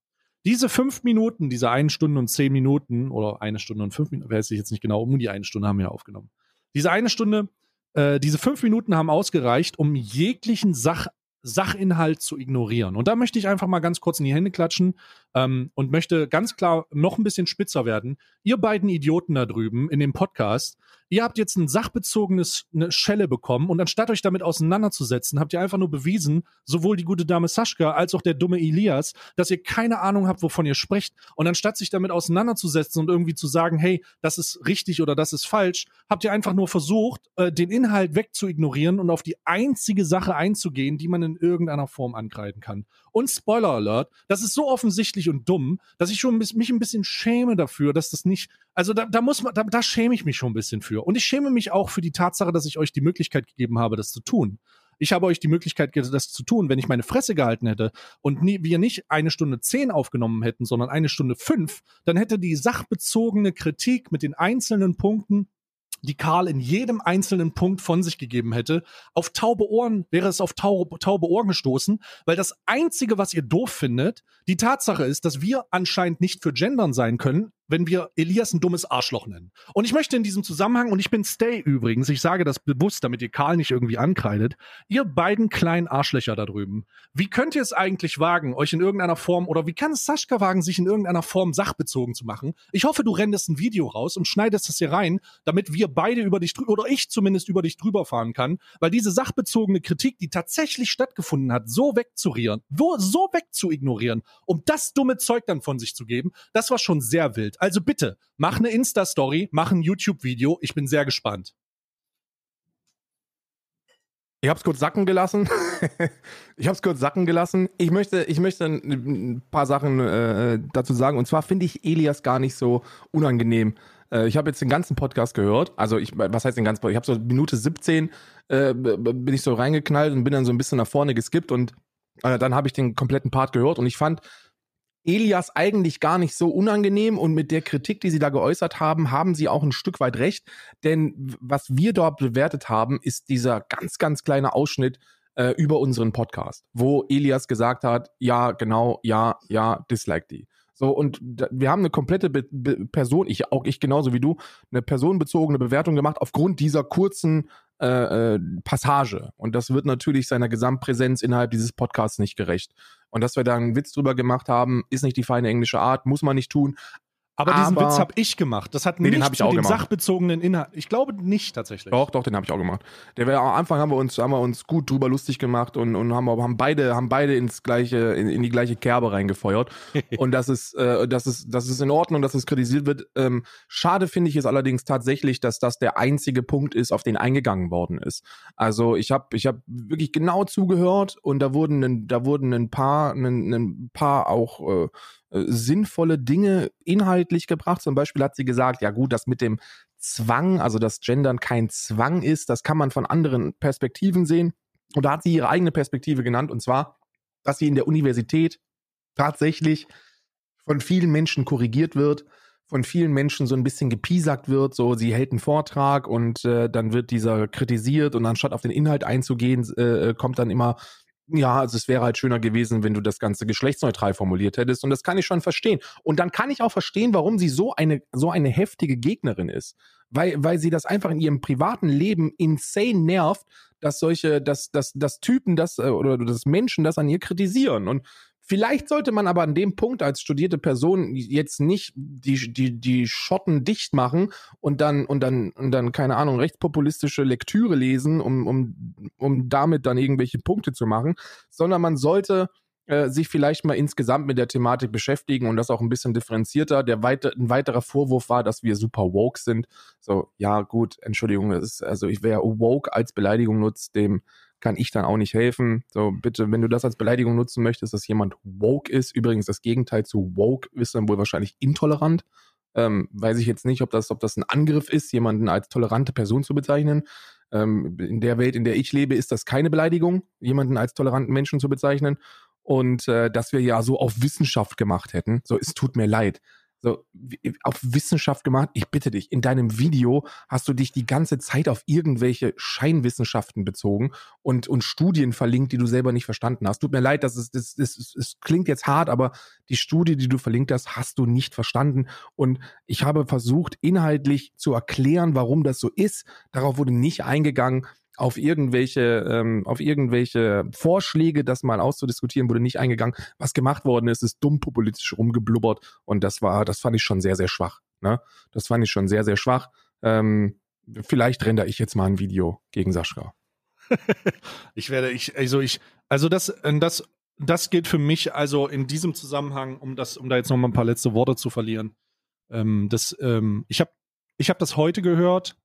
Diese fünf Minuten, diese eine Stunde und zehn Minuten oder eine Stunde und fünf Minuten, weiß ich jetzt nicht genau, um die eine Stunde haben wir aufgenommen. Diese eine Stunde, äh, diese fünf Minuten haben ausgereicht, um jeglichen Sach, Sachinhalt zu ignorieren. Und da möchte ich einfach mal ganz kurz in die Hände klatschen ähm, und möchte ganz klar noch ein bisschen spitzer werden. Ihr beiden Idioten da drüben in dem Podcast, ihr habt jetzt ein sachbezogenes eine Schelle bekommen und anstatt euch damit auseinanderzusetzen, habt ihr einfach nur bewiesen, sowohl die gute Dame Saschka als auch der dumme Elias, dass ihr keine Ahnung habt, wovon ihr sprecht. Und anstatt sich damit auseinanderzusetzen und irgendwie zu sagen, hey, das ist richtig oder das ist falsch, habt ihr einfach nur versucht, äh, den Inhalt wegzuignorieren und auf die einzige Sache einzugehen, die man in irgendeiner Form angreifen kann. Und Spoiler Alert, das ist so offensichtlich und dumm, dass ich schon mich ein bisschen schäme dafür, dass das nicht, also da, da muss man, da, da schäme ich mich schon ein bisschen für. Und ich schäme mich auch für die Tatsache, dass ich euch die Möglichkeit gegeben habe, das zu tun. Ich habe euch die Möglichkeit gegeben, das zu tun. Wenn ich meine Fresse gehalten hätte und nie, wir nicht eine Stunde zehn aufgenommen hätten, sondern eine Stunde fünf, dann hätte die sachbezogene Kritik mit den einzelnen Punkten die Karl in jedem einzelnen Punkt von sich gegeben hätte, auf taube Ohren wäre es auf taube, taube Ohren gestoßen, weil das Einzige, was ihr doof findet, die Tatsache ist, dass wir anscheinend nicht für Gendern sein können, wenn wir Elias ein dummes Arschloch nennen. Und ich möchte in diesem Zusammenhang, und ich bin Stay übrigens, ich sage das bewusst, damit ihr Karl nicht irgendwie ankreidet, ihr beiden kleinen Arschlöcher da drüben, wie könnt ihr es eigentlich wagen, euch in irgendeiner Form, oder wie kann es Sascha wagen, sich in irgendeiner Form sachbezogen zu machen? Ich hoffe, du rennst ein Video raus und schneidest das hier rein, damit wir beide über dich drüber, oder ich zumindest über dich drüber fahren kann, weil diese sachbezogene Kritik, die tatsächlich stattgefunden hat, so wegzurieren, so wegzuignorieren, um das dumme Zeug dann von sich zu geben, das war schon sehr wild. Also bitte, mach eine Insta-Story, mach ein YouTube-Video. Ich bin sehr gespannt. Ich habe es kurz sacken gelassen. ich habe es kurz sacken gelassen. Ich möchte, ich möchte ein paar Sachen äh, dazu sagen. Und zwar finde ich Elias gar nicht so unangenehm. Äh, ich habe jetzt den ganzen Podcast gehört. Also ich, was heißt den ganzen Podcast? Ich habe so Minute 17 äh, bin ich so reingeknallt und bin dann so ein bisschen nach vorne geskippt und äh, dann habe ich den kompletten Part gehört und ich fand Elias eigentlich gar nicht so unangenehm und mit der Kritik, die sie da geäußert haben, haben sie auch ein Stück weit recht. Denn was wir dort bewertet haben, ist dieser ganz, ganz kleine Ausschnitt äh, über unseren Podcast, wo Elias gesagt hat, ja, genau, ja, ja, dislike die. So, und da, wir haben eine komplette Be Be Person, ich auch ich genauso wie du, eine personenbezogene Bewertung gemacht aufgrund dieser kurzen äh, äh, Passage. Und das wird natürlich seiner Gesamtpräsenz innerhalb dieses Podcasts nicht gerecht. Und dass wir da einen Witz drüber gemacht haben, ist nicht die feine englische Art, muss man nicht tun. Aber, diesen Witz habe ich gemacht. Das hat nee, nichts mit dem gemacht. sachbezogenen Inhalt. Ich glaube nicht tatsächlich. Doch, doch, den habe ich auch gemacht. Der war, am Anfang haben wir uns, haben wir uns gut drüber lustig gemacht und, und haben, haben beide, haben beide ins gleiche, in, in die gleiche Kerbe reingefeuert. und das ist, äh, das ist, das ist in Ordnung, dass es kritisiert wird. Ähm, schade finde ich es allerdings tatsächlich, dass das der einzige Punkt ist, auf den eingegangen worden ist. Also ich habe, ich habe wirklich genau zugehört und da wurden, da wurden ein paar, ein, ein paar auch äh, äh, sinnvolle Dinge inhaltlich gebracht. Zum Beispiel hat sie gesagt, ja gut, das mit dem Zwang, also dass Gendern kein Zwang ist, das kann man von anderen Perspektiven sehen. Und da hat sie ihre eigene Perspektive genannt, und zwar, dass sie in der Universität tatsächlich von vielen Menschen korrigiert wird, von vielen Menschen so ein bisschen gepiesackt wird, so sie hält einen Vortrag und äh, dann wird dieser kritisiert und anstatt auf den Inhalt einzugehen, äh, kommt dann immer ja, also es wäre halt schöner gewesen, wenn du das Ganze geschlechtsneutral formuliert hättest. Und das kann ich schon verstehen. Und dann kann ich auch verstehen, warum sie so eine, so eine heftige Gegnerin ist. Weil, weil sie das einfach in ihrem privaten Leben insane nervt, dass solche, dass, dass, dass Typen das äh, oder dass Menschen das an ihr kritisieren. Und Vielleicht sollte man aber an dem Punkt als studierte Person jetzt nicht die, die, die Schotten dicht machen und dann, und dann, und dann, keine Ahnung, rechtspopulistische Lektüre lesen, um, um, um damit dann irgendwelche Punkte zu machen, sondern man sollte äh, sich vielleicht mal insgesamt mit der Thematik beschäftigen und das auch ein bisschen differenzierter. Der weite, ein weiterer Vorwurf war, dass wir super woke sind. So, ja, gut, Entschuldigung, ist, also ich wäre woke als Beleidigung nutzt, dem kann ich dann auch nicht helfen. So, bitte, wenn du das als Beleidigung nutzen möchtest, dass jemand woke ist, übrigens das Gegenteil zu woke ist dann wohl wahrscheinlich intolerant. Ähm, weiß ich jetzt nicht, ob das, ob das ein Angriff ist, jemanden als tolerante Person zu bezeichnen. Ähm, in der Welt, in der ich lebe, ist das keine Beleidigung, jemanden als toleranten Menschen zu bezeichnen. Und äh, dass wir ja so auf Wissenschaft gemacht hätten. So, es tut mir leid so auf Wissenschaft gemacht. Ich bitte dich, in deinem Video hast du dich die ganze Zeit auf irgendwelche Scheinwissenschaften bezogen und, und Studien verlinkt, die du selber nicht verstanden hast. Tut mir leid, das, ist, das, das, das, das klingt jetzt hart, aber die Studie, die du verlinkt hast, hast du nicht verstanden. Und ich habe versucht, inhaltlich zu erklären, warum das so ist. Darauf wurde nicht eingegangen. Auf irgendwelche, ähm, auf irgendwelche Vorschläge, das mal auszudiskutieren, wurde nicht eingegangen. Was gemacht worden ist, ist dumm populistisch rumgeblubbert und das war, das fand ich schon sehr, sehr schwach. Ne? Das fand ich schon sehr, sehr schwach. Ähm, vielleicht render ich jetzt mal ein Video gegen Sascha. ich werde, ich, also ich, also das, äh, das, das gilt für mich, also in diesem Zusammenhang, um das, um da jetzt noch mal ein paar letzte Worte zu verlieren. Ähm, das, ähm, ich habe, ich habe das heute gehört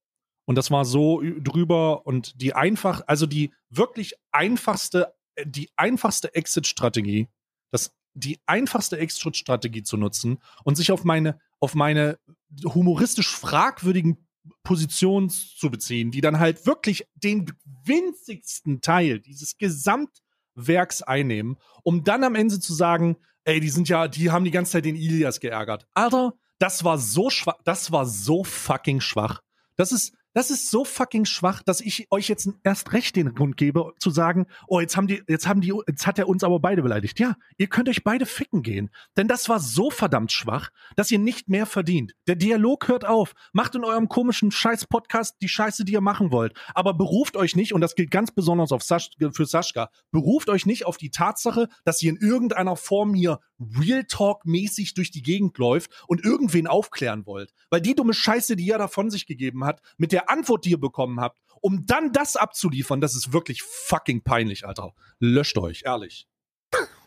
und das war so drüber und die einfach, also die wirklich einfachste, äh, die einfachste Exit-Strategie, das, die einfachste Exit-Strategie zu nutzen und sich auf meine, auf meine humoristisch fragwürdigen Positionen zu beziehen, die dann halt wirklich den winzigsten Teil dieses Gesamtwerks einnehmen, um dann am Ende zu sagen, ey, die sind ja, die haben die ganze Zeit den Ilias geärgert. Alter, das war so schwach, das war so fucking schwach. Das ist, das ist so fucking schwach, dass ich euch jetzt erst recht den Grund gebe, zu sagen, oh, jetzt haben die, jetzt haben die, jetzt hat er uns aber beide beleidigt. Ja, ihr könnt euch beide ficken gehen. Denn das war so verdammt schwach, dass ihr nicht mehr verdient. Der Dialog hört auf. Macht in eurem komischen Scheiß-Podcast die Scheiße, die ihr machen wollt. Aber beruft euch nicht, und das gilt ganz besonders auf Sasch, für Saschka, beruft euch nicht auf die Tatsache, dass ihr in irgendeiner Form hier Real Talk-mäßig durch die Gegend läuft und irgendwen aufklären wollt. Weil die dumme Scheiße, die er da von sich gegeben hat, mit der der Antwort, die ihr bekommen habt, um dann das abzuliefern, das ist wirklich fucking peinlich, Alter. Löscht euch, ehrlich.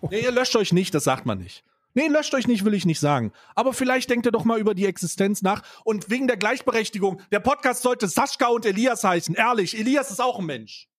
Nee, ihr löscht euch nicht, das sagt man nicht. Nee, löscht euch nicht, will ich nicht sagen. Aber vielleicht denkt ihr doch mal über die Existenz nach. Und wegen der Gleichberechtigung, der Podcast sollte Sascha und Elias heißen. Ehrlich, Elias ist auch ein Mensch.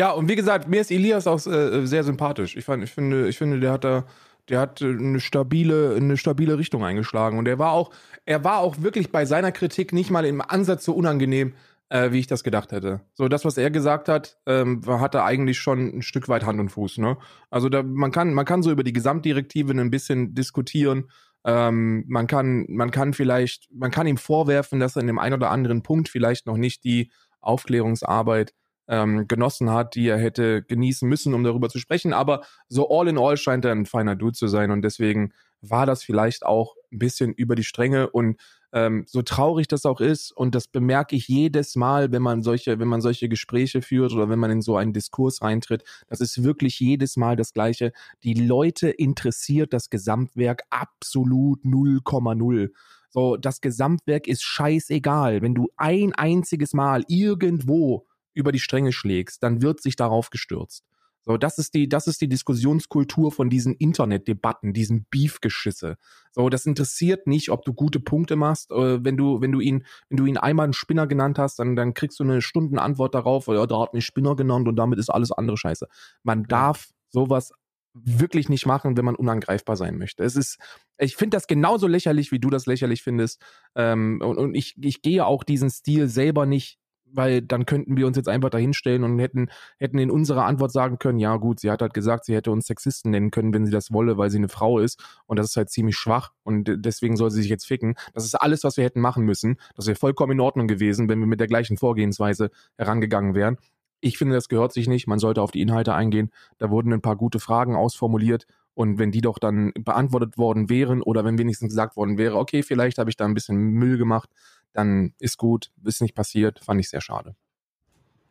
Ja, und wie gesagt, mir ist Elias auch äh, sehr sympathisch. Ich, fand, ich, finde, ich finde, der hat da, der hat eine stabile, eine stabile Richtung eingeschlagen. Und er war auch, er war auch wirklich bei seiner Kritik nicht mal im Ansatz so unangenehm, äh, wie ich das gedacht hätte. So, das, was er gesagt hat, ähm, hatte eigentlich schon ein Stück weit Hand und Fuß, ne? Also da, man kann, man kann so über die Gesamtdirektive ein bisschen diskutieren. Ähm, man kann, man kann vielleicht, man kann ihm vorwerfen, dass er in dem einen oder anderen Punkt vielleicht noch nicht die Aufklärungsarbeit ähm, genossen hat, die er hätte genießen müssen, um darüber zu sprechen. Aber so all in all scheint er ein feiner Dude zu sein und deswegen war das vielleicht auch ein bisschen über die Stränge und ähm, so traurig das auch ist und das bemerke ich jedes Mal, wenn man solche, wenn man solche Gespräche führt oder wenn man in so einen Diskurs reintritt, das ist wirklich jedes Mal das Gleiche. Die Leute interessiert das Gesamtwerk absolut 0,0. So, das Gesamtwerk ist scheißegal. Wenn du ein einziges Mal irgendwo über die Stränge schlägst, dann wird sich darauf gestürzt. So, das ist die, das ist die Diskussionskultur von diesen Internetdebatten, diesen Beefgeschisse. So, das interessiert nicht, ob du gute Punkte machst. Äh, wenn du, wenn du ihn, wenn du ihn einmal einen Spinner genannt hast, dann, dann kriegst du eine Stundenantwort darauf, ja, da hat mich Spinner genannt und damit ist alles andere Scheiße. Man darf sowas wirklich nicht machen, wenn man unangreifbar sein möchte. Es ist, ich finde das genauso lächerlich, wie du das lächerlich findest. Ähm, und, und ich, ich gehe auch diesen Stil selber nicht weil dann könnten wir uns jetzt einfach dahinstellen und hätten, hätten in unserer Antwort sagen können, ja gut, sie hat halt gesagt, sie hätte uns Sexisten nennen können, wenn sie das wolle, weil sie eine Frau ist und das ist halt ziemlich schwach und deswegen soll sie sich jetzt ficken. Das ist alles, was wir hätten machen müssen. Das wäre vollkommen in Ordnung gewesen, wenn wir mit der gleichen Vorgehensweise herangegangen wären. Ich finde, das gehört sich nicht. Man sollte auf die Inhalte eingehen. Da wurden ein paar gute Fragen ausformuliert. Und wenn die doch dann beantwortet worden wären oder wenn wenigstens gesagt worden wäre, okay, vielleicht habe ich da ein bisschen Müll gemacht, dann ist gut, ist nicht passiert, fand ich sehr schade.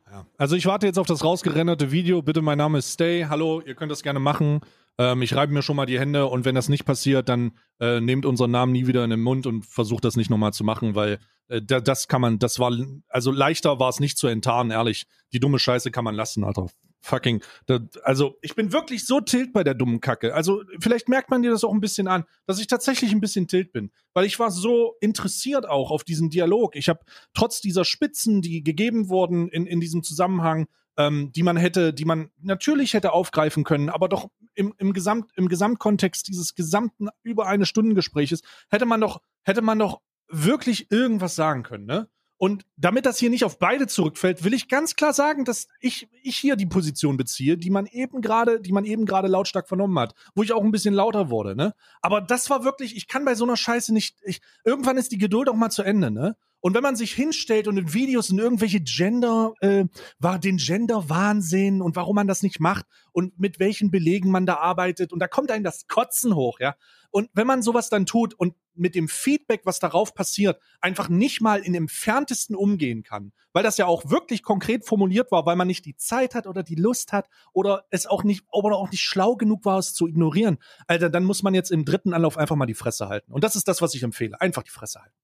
Ja. Also ich warte jetzt auf das rausgerenderte Video. Bitte, mein Name ist Stay. Hallo, ihr könnt das gerne machen. Ähm, ich reibe mir schon mal die Hände und wenn das nicht passiert, dann äh, nehmt unseren Namen nie wieder in den Mund und versucht das nicht nochmal zu machen, weil äh, das kann man, das war, also leichter war es nicht zu enttarnen, ehrlich. Die dumme Scheiße kann man lassen, Alter fucking. Da, also, ich bin wirklich so tilt bei der dummen Kacke. Also, vielleicht merkt man dir das auch ein bisschen an, dass ich tatsächlich ein bisschen tilt bin. Weil ich war so interessiert auch auf diesen Dialog. Ich habe trotz dieser Spitzen, die gegeben wurden in, in diesem Zusammenhang, ähm, die man hätte, die man natürlich hätte aufgreifen können, aber doch im, im, Gesamt, im Gesamtkontext dieses gesamten über eine Stunde Gespräches hätte man doch, hätte man doch wirklich irgendwas sagen können, ne? Und damit das hier nicht auf beide zurückfällt, will ich ganz klar sagen, dass ich, ich hier die Position beziehe, die man eben gerade, die man eben gerade lautstark vernommen hat, wo ich auch ein bisschen lauter wurde, ne? Aber das war wirklich, ich kann bei so einer Scheiße nicht, ich, irgendwann ist die Geduld auch mal zu Ende, ne? Und wenn man sich hinstellt und in Videos in irgendwelche Gender, äh, war den Gender-Wahnsinn und warum man das nicht macht und mit welchen Belegen man da arbeitet und da kommt einem das Kotzen hoch, ja. Und wenn man sowas dann tut und mit dem Feedback, was darauf passiert, einfach nicht mal in entferntesten umgehen kann, weil das ja auch wirklich konkret formuliert war, weil man nicht die Zeit hat oder die Lust hat oder es auch nicht oder auch nicht schlau genug war, es zu ignorieren, Alter, dann muss man jetzt im dritten Anlauf einfach mal die Fresse halten. Und das ist das, was ich empfehle. Einfach die Fresse halten.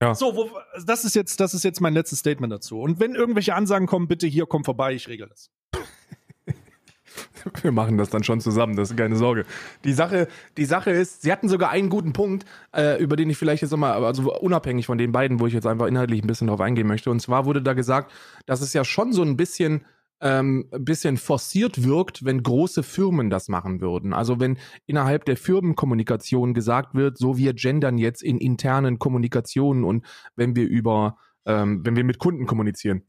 Ja. So, wo, das ist jetzt, das ist jetzt mein letztes Statement dazu. Und wenn irgendwelche Ansagen kommen, bitte hier, komm vorbei, ich regel das. Wir machen das dann schon zusammen, das ist keine Sorge. Die Sache, die Sache ist, sie hatten sogar einen guten Punkt, äh, über den ich vielleicht jetzt nochmal, also unabhängig von den beiden, wo ich jetzt einfach inhaltlich ein bisschen drauf eingehen möchte. Und zwar wurde da gesagt, dass es ja schon so ein bisschen ähm, ein bisschen forciert wirkt, wenn große Firmen das machen würden. Also wenn innerhalb der Firmenkommunikation gesagt wird, so wir gendern jetzt in internen Kommunikationen und wenn wir über, ähm, wenn wir mit Kunden kommunizieren.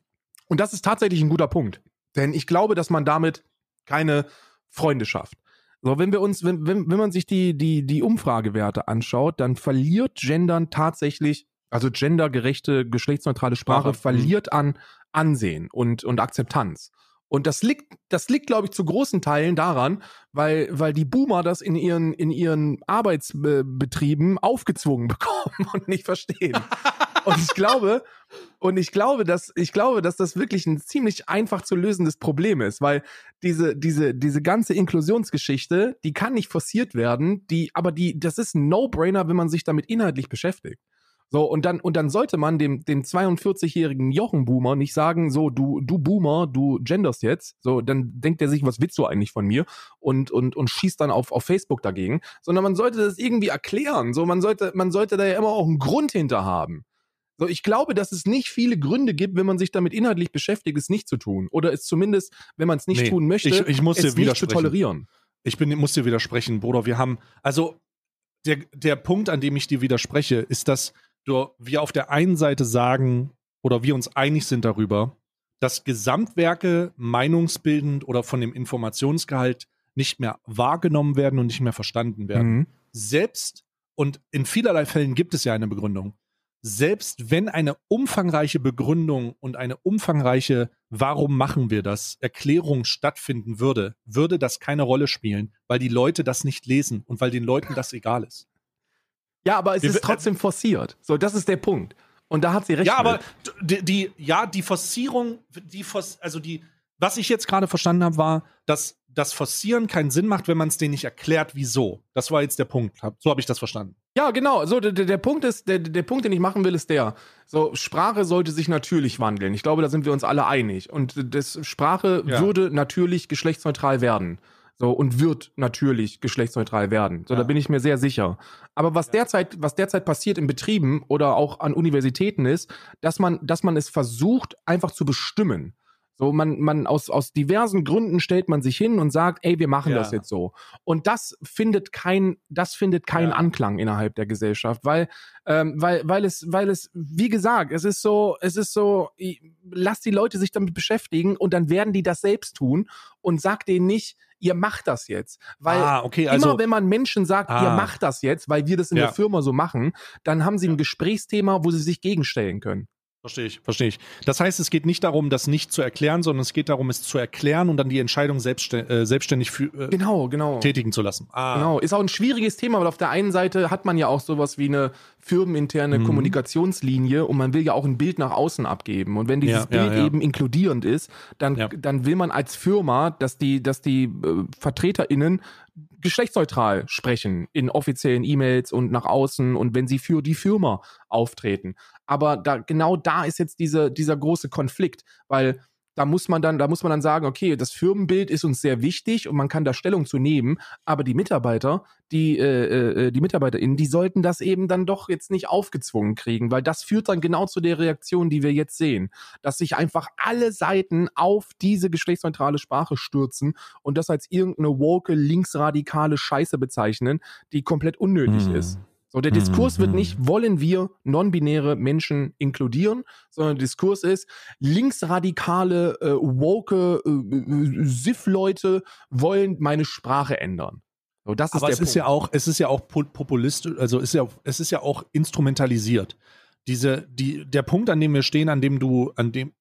Und das ist tatsächlich ein guter Punkt. Denn ich glaube, dass man damit keine Freunde schafft. So, wenn wir uns, wenn, wenn, wenn man sich die, die, die Umfragewerte anschaut, dann verliert Gendern tatsächlich, also gendergerechte, geschlechtsneutrale Sprache, Sprache. verliert an Ansehen und, und Akzeptanz. Und das liegt, das liegt, glaube ich, zu großen Teilen daran, weil, weil die Boomer das in ihren, in ihren Arbeitsbetrieben aufgezwungen bekommen und nicht verstehen. und ich glaube, und ich glaube, dass, ich glaube, dass das wirklich ein ziemlich einfach zu lösendes Problem ist, weil diese, diese, diese ganze Inklusionsgeschichte, die kann nicht forciert werden, die, aber die, das ist ein No-Brainer, wenn man sich damit inhaltlich beschäftigt. So, und dann, und dann sollte man dem, dem 42-jährigen Jochen-Boomer nicht sagen, so, du, du Boomer, du genders jetzt. So, dann denkt er sich, was willst du eigentlich von mir? Und, und, und schießt dann auf, auf Facebook dagegen. Sondern man sollte das irgendwie erklären. So, man sollte, man sollte da ja immer auch einen Grund hinter haben. So, ich glaube, dass es nicht viele Gründe gibt, wenn man sich damit inhaltlich beschäftigt, es nicht zu tun. Oder es zumindest, wenn man es nicht Nee, tun möchte, ich- ich muss es nicht zu tolerieren. Ich bin, muss dir widersprechen, Bruder. Wir haben, also der, der Punkt, an dem ich dir widerspreche, ist, dass wir auf der einen Seite sagen oder wir uns einig sind darüber, dass Gesamtwerke meinungsbildend oder von dem Informationsgehalt nicht mehr wahrgenommen werden und nicht mehr verstanden werden. Mhm. Selbst, und in vielerlei Fällen gibt es ja eine Begründung, selbst wenn eine umfangreiche Begründung und eine umfangreiche Warum machen wir das Erklärung stattfinden würde, würde das keine Rolle spielen, weil die Leute das nicht lesen und weil den Leuten das egal ist. Ja, aber es Wir- ist trotzdem forciert. So, das ist der Punkt. Und da hat sie recht. Ja, aber die, die, ja, die Forcierung, die, also die, was ich jetzt gerade verstanden habe, war, dass das Forcieren keinen Sinn macht, wenn man es denen nicht erklärt, wieso. Das war jetzt der Punkt. So habe ich das verstanden. Ja, genau. So, der, der der Punkt ist, der, der Punkt, den ich machen will, ist der. So, Sprache sollte sich natürlich wandeln. Ich glaube, da sind wir uns alle einig. Und das Sprache Ja. würde natürlich geschlechtsneutral werden. So, und wird natürlich geschlechtsneutral werden. So, da Ja. bin ich mir sehr sicher. Aber was derzeit, was derzeit passiert in Betrieben oder auch an Universitäten ist, dass man, dass man es versucht, einfach zu bestimmen. So, man, man aus, aus diversen Gründen stellt man sich hin und sagt, ey, wir machen Ja. das jetzt so. Und das findet kein, das findet keinen Ja. Anklang innerhalb der Gesellschaft, weil, ähm, weil, weil es, weil es, wie gesagt, es ist so, es ist so, lass die Leute sich damit beschäftigen und dann werden die das selbst tun und sag denen nicht, ihr macht das jetzt. Weil ah, okay, also. immer wenn man Menschen sagt, ihr Ah. macht das jetzt, weil wir das in Ja. der Firma so machen, dann haben sie ein. Gesprächsthema, wo sie sich gegenstellen können. Verstehe ich, verstehe ich. Das heißt, es geht nicht darum, das nicht zu erklären, sondern es geht darum, es zu erklären und dann die Entscheidung selbststä- äh, selbstständig für, äh, Genau, genau. tätigen zu lassen. Ah, Genau, ist auch ein schwieriges Thema, weil auf der einen Seite hat man ja auch sowas wie eine firmeninterne Mhm. Kommunikationslinie und man will ja auch ein Bild nach außen abgeben. Und wenn dieses Ja, ja, Bild ja. eben inkludierend ist, dann, Ja. dann will man als Firma, dass die, dass die äh, VertreterInnen geschlechtsneutral sprechen in offiziellen E-Mails und nach außen und wenn sie für die Firma auftreten. Aber da, genau da ist jetzt diese, dieser große Konflikt, weil da muss man dann, da muss man dann sagen, okay, das Firmenbild ist uns sehr wichtig und man kann da Stellung zu nehmen, aber die Mitarbeiter, die, äh, äh, die MitarbeiterInnen, die sollten das eben dann doch jetzt nicht aufgezwungen kriegen, weil das führt dann genau zu der Reaktion, die wir jetzt sehen, dass sich einfach alle Seiten auf diese geschlechtsneutrale Sprache stürzen und das als irgendeine woke, linksradikale Scheiße bezeichnen, die komplett unnötig Hm. ist. So, der Diskurs wird Hm. nicht, wollen wir non-binäre Menschen inkludieren, sondern der Diskurs ist, linksradikale, äh, woke äh, äh, SIF-Leute wollen meine Sprache ändern. So, das ist Aber es ist Punkt. ja auch, es ist ja auch pu- populistisch, also ist ja, es ist ja auch instrumentalisiert. diese, die, der Punkt, an dem wir stehen, an dem du, an dem,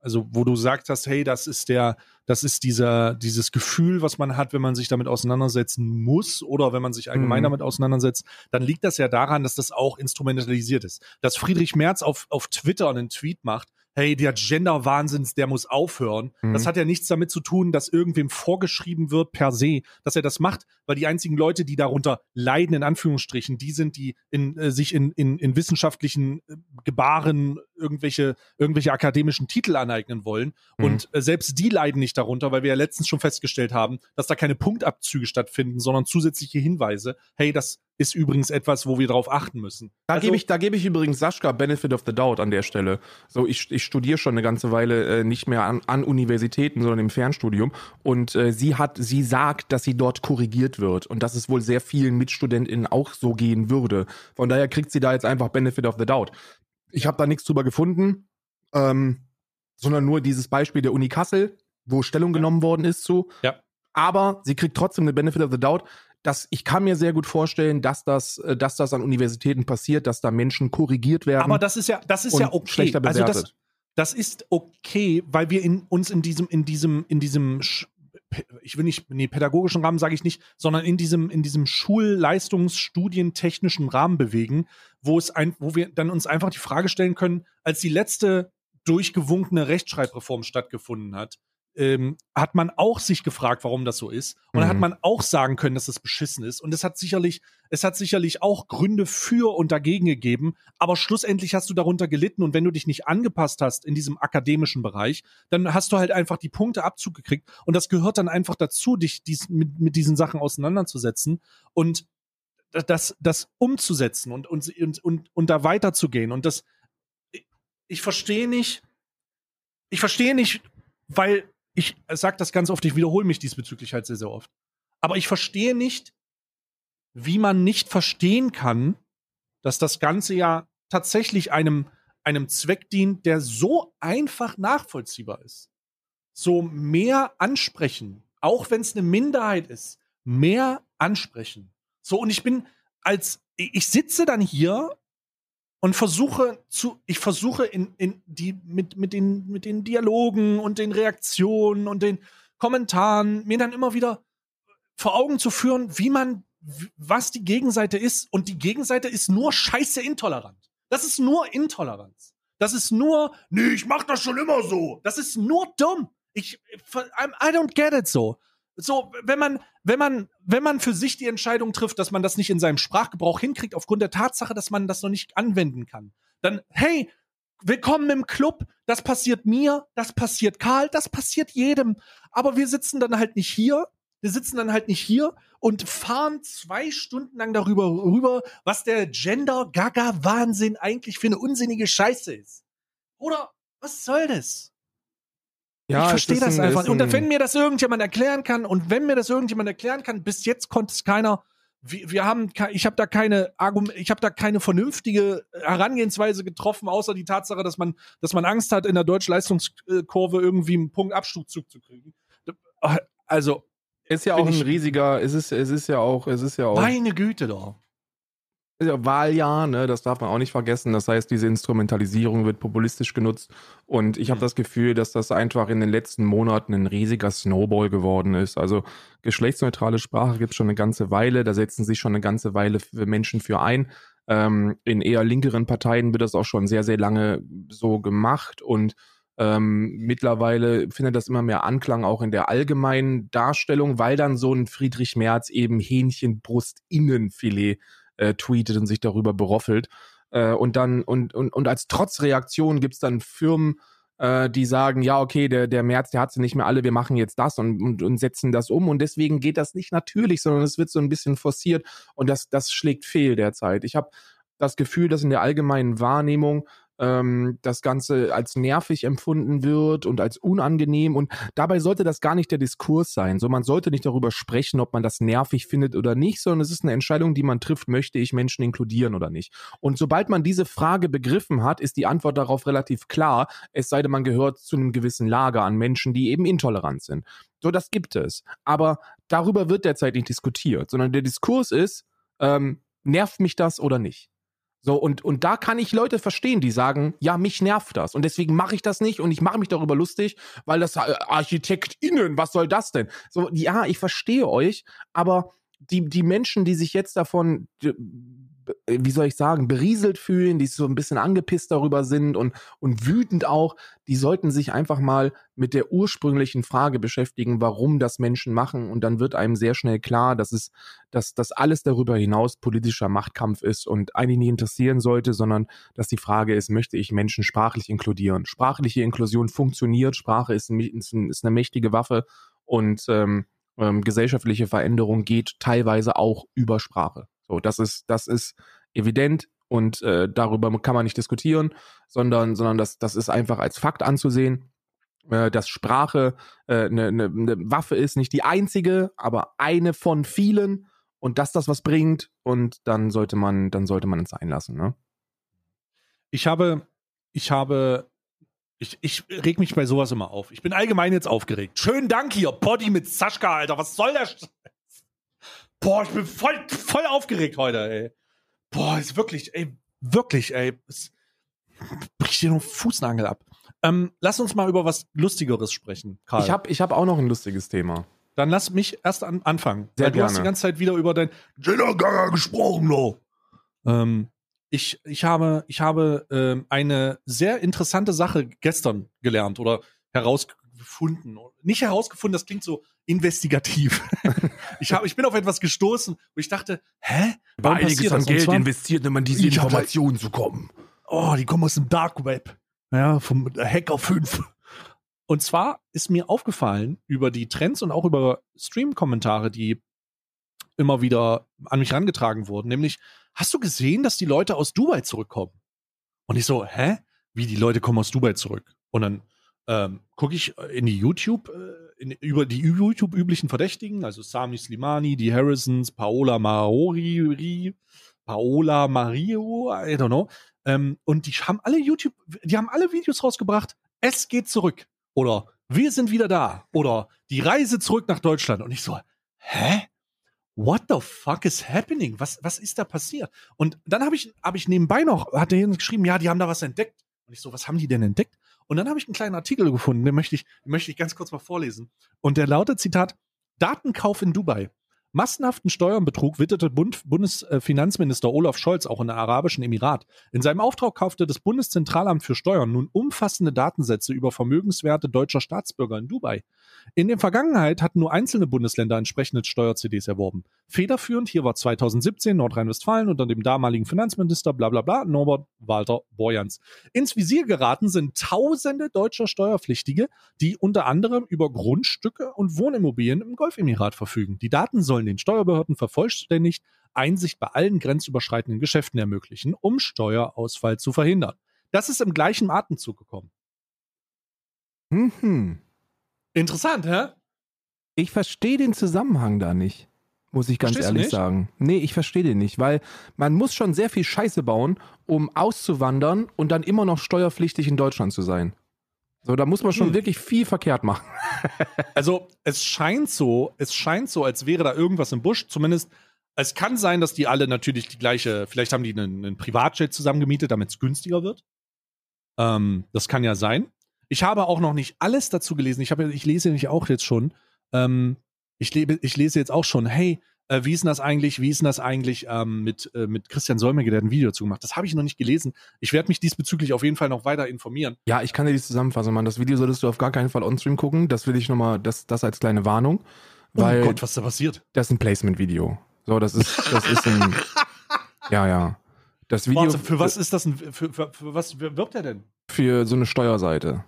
also wo du sagst hast, hey, das ist der, das ist dieser, dieses Gefühl, was man hat, wenn man sich damit auseinandersetzen muss oder wenn man sich allgemein Mhm. damit auseinandersetzt, dann liegt das ja daran, dass das auch instrumentalisiert ist. Dass Friedrich Merz auf, auf Twitter einen Tweet macht, hey, der Gender-Wahnsinns, der muss aufhören. Mhm. Das hat ja nichts damit zu tun, dass irgendwem vorgeschrieben wird per se, dass er das macht, weil die einzigen Leute, die darunter leiden, in Anführungsstrichen, die sind, die in, äh, sich in, in, in wissenschaftlichen äh, Gebaren irgendwelche, irgendwelche akademischen Titel aneignen wollen. Mhm. Und äh, selbst die leiden nicht darunter, weil wir ja letztens schon festgestellt haben, dass da keine Punktabzüge stattfinden, sondern zusätzliche Hinweise. Hey, das ist übrigens etwas, wo wir darauf achten müssen. Da Also- gebe ich, da gebe ich übrigens Sascha Benefit of the Doubt an der Stelle. So, ich, ich studiere schon eine ganze Weile äh, nicht mehr an, an Universitäten, sondern im Fernstudium. Und äh, sie hat, sie sagt, dass sie dort korrigiert wird und dass es wohl sehr vielen MitstudentInnen auch so gehen würde. Von daher kriegt sie da jetzt einfach Benefit of the Doubt. Ich habe da nichts drüber gefunden, ähm, sondern nur dieses Beispiel der Uni Kassel, wo Stellung genommen worden ist zu. Ja. Aber sie kriegt trotzdem eine Benefit of the Doubt, dass ich kann mir sehr gut vorstellen, dass das, äh, dass das an Universitäten passiert, dass da Menschen korrigiert werden. Aber das ist ja, das ist ja okay. schlechter Also bewertet. das, das ist okay, weil wir in, uns in diesem, in diesem, in diesem, ich will nicht, nee, pädagogischen Rahmen sage ich nicht, sondern in diesem, in diesem Schulleistungsstudientechnischen Rahmen bewegen, wo es ein, wo wir dann uns einfach die Frage stellen können, als die letzte durchgewunkene Rechtschreibreform stattgefunden hat, ähm, hat man auch sich gefragt, warum das so ist. Und dann hat Mhm. man auch sagen können, dass das beschissen ist. Und es hat sicherlich, es hat sicherlich auch Gründe für und dagegen gegeben. Aber schlussendlich hast du darunter gelitten. Und wenn du dich nicht angepasst hast in diesem akademischen Bereich, dann hast du halt einfach die Punkte Abzug gekriegt. Und das gehört dann einfach dazu, dich dies, mit, mit diesen Sachen auseinanderzusetzen und das, das umzusetzen und, und, und, und, und da weiterzugehen. Und das, ich verstehe nicht, ich verstehe nicht, weil ich sage das ganz oft, ich wiederhole mich diesbezüglich halt sehr, sehr oft. Aber ich verstehe nicht, wie man nicht verstehen kann, dass das Ganze ja tatsächlich einem, einem Zweck dient, der so einfach nachvollziehbar ist. So mehr ansprechen, auch wenn es eine Minderheit ist, mehr ansprechen. So, und ich bin als, ich sitze dann hier und versuche zu, ich versuche in, in die, mit, mit den, mit den Dialogen und den Reaktionen und den Kommentaren mir dann immer wieder vor Augen zu führen, wie man, was die Gegenseite ist. Und die Gegenseite ist nur scheiße intolerant. Das ist nur Intoleranz. Das ist nur, nee, ich mach das schon immer so. Das ist nur dumm. Ich, I don't get it so. So, wenn man, wenn man, wenn man für sich die Entscheidung trifft, dass man das nicht in seinem Sprachgebrauch hinkriegt, aufgrund der Tatsache, dass man das noch nicht anwenden kann, dann, hey, willkommen im Club, das passiert mir, das passiert Karl, das passiert jedem. Aber wir sitzen dann halt nicht hier, wir sitzen dann halt nicht hier und fahren zwei Stunden lang darüber rüber, was der Gender-Gaga-Wahnsinn eigentlich für eine unsinnige Scheiße ist. Oder was soll das? Ja, ich verstehe das ein- einfach. ist Und ein- wenn mir das irgendjemand erklären kann und wenn mir das irgendjemand erklären kann, bis jetzt konnte es keiner. Wir, wir haben, ich habe da keine Argum ich habe da keine vernünftige Herangehensweise getroffen, außer die Tatsache, dass man, dass man Angst hat, in der Deutsch-Leistungskurve irgendwie einen Punkt Abzug zu kriegen. Also, ist ja auch ein riesiger, es ist, es ist ja auch, es ist ja auch meine Güte doch. Wahljahr, ne, das darf man auch nicht vergessen. Das heißt, diese Instrumentalisierung wird populistisch genutzt. Und ich habe Mhm. das Gefühl, dass das einfach in den letzten Monaten ein riesiger Snowball geworden ist. Also geschlechtsneutrale Sprache gibt es schon eine ganze Weile. Da setzen sich schon eine ganze Weile Menschen für ein. Ähm, in eher linkeren Parteien wird das auch schon sehr, sehr lange so gemacht. Und ähm, mittlerweile findet das immer mehr Anklang auch in der allgemeinen Darstellung, weil dann so ein Friedrich Merz eben Hähnchenbrust-Innenfilet äh, tweetet und sich darüber beroffelt. Äh, und dann, und, und, und als Trotzreaktion gibt's dann Firmen, äh, die sagen, ja, okay, der, der März, der hat sie nicht mehr alle, wir machen jetzt das und, und, und setzen das um. Und deswegen geht das nicht natürlich, sondern es wird so ein bisschen forciert und das, das schlägt fehl derzeit. Ich habe das Gefühl, dass in der allgemeinen Wahrnehmung ähm, das Ganze als nervig empfunden wird und als unangenehm. Und dabei sollte das gar nicht der Diskurs sein. So, man sollte nicht darüber sprechen, ob man das nervig findet oder nicht, sondern es ist eine Entscheidung, die man trifft, möchte ich Menschen inkludieren oder nicht. Und sobald man diese Frage begriffen hat, ist die Antwort darauf relativ klar, es sei denn, man gehört zu einem gewissen Lager an Menschen, die eben intolerant sind. So, das gibt es. Aber darüber wird derzeit nicht diskutiert, sondern der Diskurs ist, ähm, nervt mich das oder nicht? So, und, und da kann ich Leute verstehen, die sagen, ja, mich nervt das. Und deswegen mache ich das nicht und ich mache mich darüber lustig, weil das äh, ArchitektInnen, was soll das denn? So, ja, ich verstehe euch, aber die, die Menschen, die sich jetzt davon, wie soll ich sagen, berieselt fühlen, die so ein bisschen angepisst darüber sind und, und wütend auch, die sollten sich einfach mal mit der ursprünglichen Frage beschäftigen, warum das Menschen machen. Und dann wird einem sehr schnell klar, dass es, dass das alles darüber hinaus politischer Machtkampf ist und eigentlich nicht interessieren sollte, sondern dass die Frage ist, möchte ich Menschen sprachlich inkludieren? Sprachliche Inklusion funktioniert, Sprache ist, ein, ist eine mächtige Waffe und ähm, ähm, gesellschaftliche Veränderung geht teilweise auch über Sprache. So, das ist, das ist evident und äh, darüber kann man nicht diskutieren, sondern, sondern das, das ist einfach als Fakt anzusehen, äh, dass Sprache eine äh, ne, ne, ne Waffe ist, nicht die einzige, aber eine von vielen und dass das was bringt und dann sollte man, dann sollte man es einlassen, ne? Ich habe, ich habe, ich, ich reg mich bei sowas immer auf. Ich bin allgemein jetzt aufgeregt. Schönen Dank hier, Body mit Saschka, Alter. Was soll der? Boah, ich bin voll, voll aufgeregt heute, ey. Boah, ist wirklich, ey, wirklich, ey. Es bricht dir nur Fußnagel ab. Ähm, lass uns mal über was Lustigeres sprechen, Karl. Ich habe ich hab auch noch ein lustiges Thema. Dann lass mich erst an, anfangen. Sehr weil du hast gerne. die ganze Zeit wieder über dein Gender gesprochen, lo. Ähm, ich, ich habe, ich habe ähm, eine sehr interessante Sache gestern gelernt oder herausgefunden. Nicht herausgefunden, das klingt so investigativ. ich, habe, ich bin auf etwas gestoßen, wo ich dachte, hä? Passiert das? Und zwar- investiert, um an diese Ich hab- Informationen zu kommen. oh, die kommen aus dem Dark Web. Ja, vom Hacker 5. Und zwar ist mir aufgefallen über die Trends und auch über Stream-Kommentare, die immer wieder an mich rangetragen wurden, nämlich, hast du gesehen, dass die Leute aus Dubai zurückkommen? Und ich so, hä? Wie die Leute kommen aus Dubai zurück? Und dann ähm, gucke ich in die YouTube, äh, in, über die YouTube üblichen Verdächtigen, also Sami Slimani, die Harrisons, Paola Maori, Paola Mario, I don't know. Ähm, und die haben alle YouTube, die haben alle Videos rausgebracht. Es geht zurück. Oder wir sind wieder da. Oder die Reise zurück nach Deutschland. Und ich so, hä? What the fuck is happening? Was, was ist da passiert? Und dann habe ich, hab ich nebenbei noch, hat der geschrieben, ja, die haben da was entdeckt. Und ich so, was haben die denn entdeckt? Und dann habe ich einen kleinen Artikel gefunden, den möchte ich, den möchte ich ganz kurz mal vorlesen. Und der lautet, Zitat, Datenkauf in Dubai. Massenhaften Steuernbetrug witterte Bund Bundesfinanzminister Olaf Scholz auch in der Arabischen Emirat. In seinem Auftrag kaufte das Bundeszentralamt für Steuern nun umfassende Datensätze über Vermögenswerte deutscher Staatsbürger in Dubai. In der Vergangenheit hatten nur einzelne Bundesländer entsprechende Steuer-CDs erworben. Federführend hier war 2017 Nordrhein-Westfalen unter dem damaligen Finanzminister bla bla bla Norbert Walter Borjans. Ins Visier geraten sind tausende deutscher Steuerpflichtige, die unter anderem über Grundstücke und Wohnimmobilien im Golfemirat verfügen. Die Daten sollen den Steuerbehörden vervollständigt Einsicht bei allen grenzüberschreitenden Geschäften ermöglichen, um Steuerausfall zu verhindern. Das ist im gleichen Atemzug gekommen. Mhm. Interessant, hä? Ich verstehe den Zusammenhang da nicht. Muss ich ganz Verstehst ehrlich sagen. Nee, ich verstehe den nicht, weil man muss schon sehr viel Scheiße bauen, um auszuwandern und dann immer noch steuerpflichtig in Deutschland zu sein. So, da muss man schon Hm. wirklich viel verkehrt machen. Also es scheint so, es scheint so, als wäre da irgendwas im Busch. Zumindest, es kann sein, dass die alle natürlich die gleiche, vielleicht haben die einen, einen Privatjet zusammengemietet, damit es günstiger wird. Ähm, das kann ja sein. Ich habe auch noch nicht alles dazu gelesen. Ich, habe, ich lese nämlich auch jetzt schon. Ähm, ich, lebe, ich lese jetzt auch schon, hey, äh, wie ist denn das eigentlich, wie ist denn das eigentlich ähm, mit, äh, mit Christian Solmecke, der hat ein Video dazu gemacht. Das habe ich noch nicht gelesen. Ich werde mich diesbezüglich auf jeden Fall noch weiter informieren. Ja, ich kann dir die Zusammenfassung machen. Das Video solltest du auf gar keinen Fall on-stream gucken. Das will ich nochmal, das, das als kleine Warnung. Weil oh Gott, was da passiert. das ist ein Placement-Video. So, das ist, das ist ein. ja, ja. Das Video Warte, für was ist das ein, für, für, für was wirbt er denn? für so eine Steuerseite.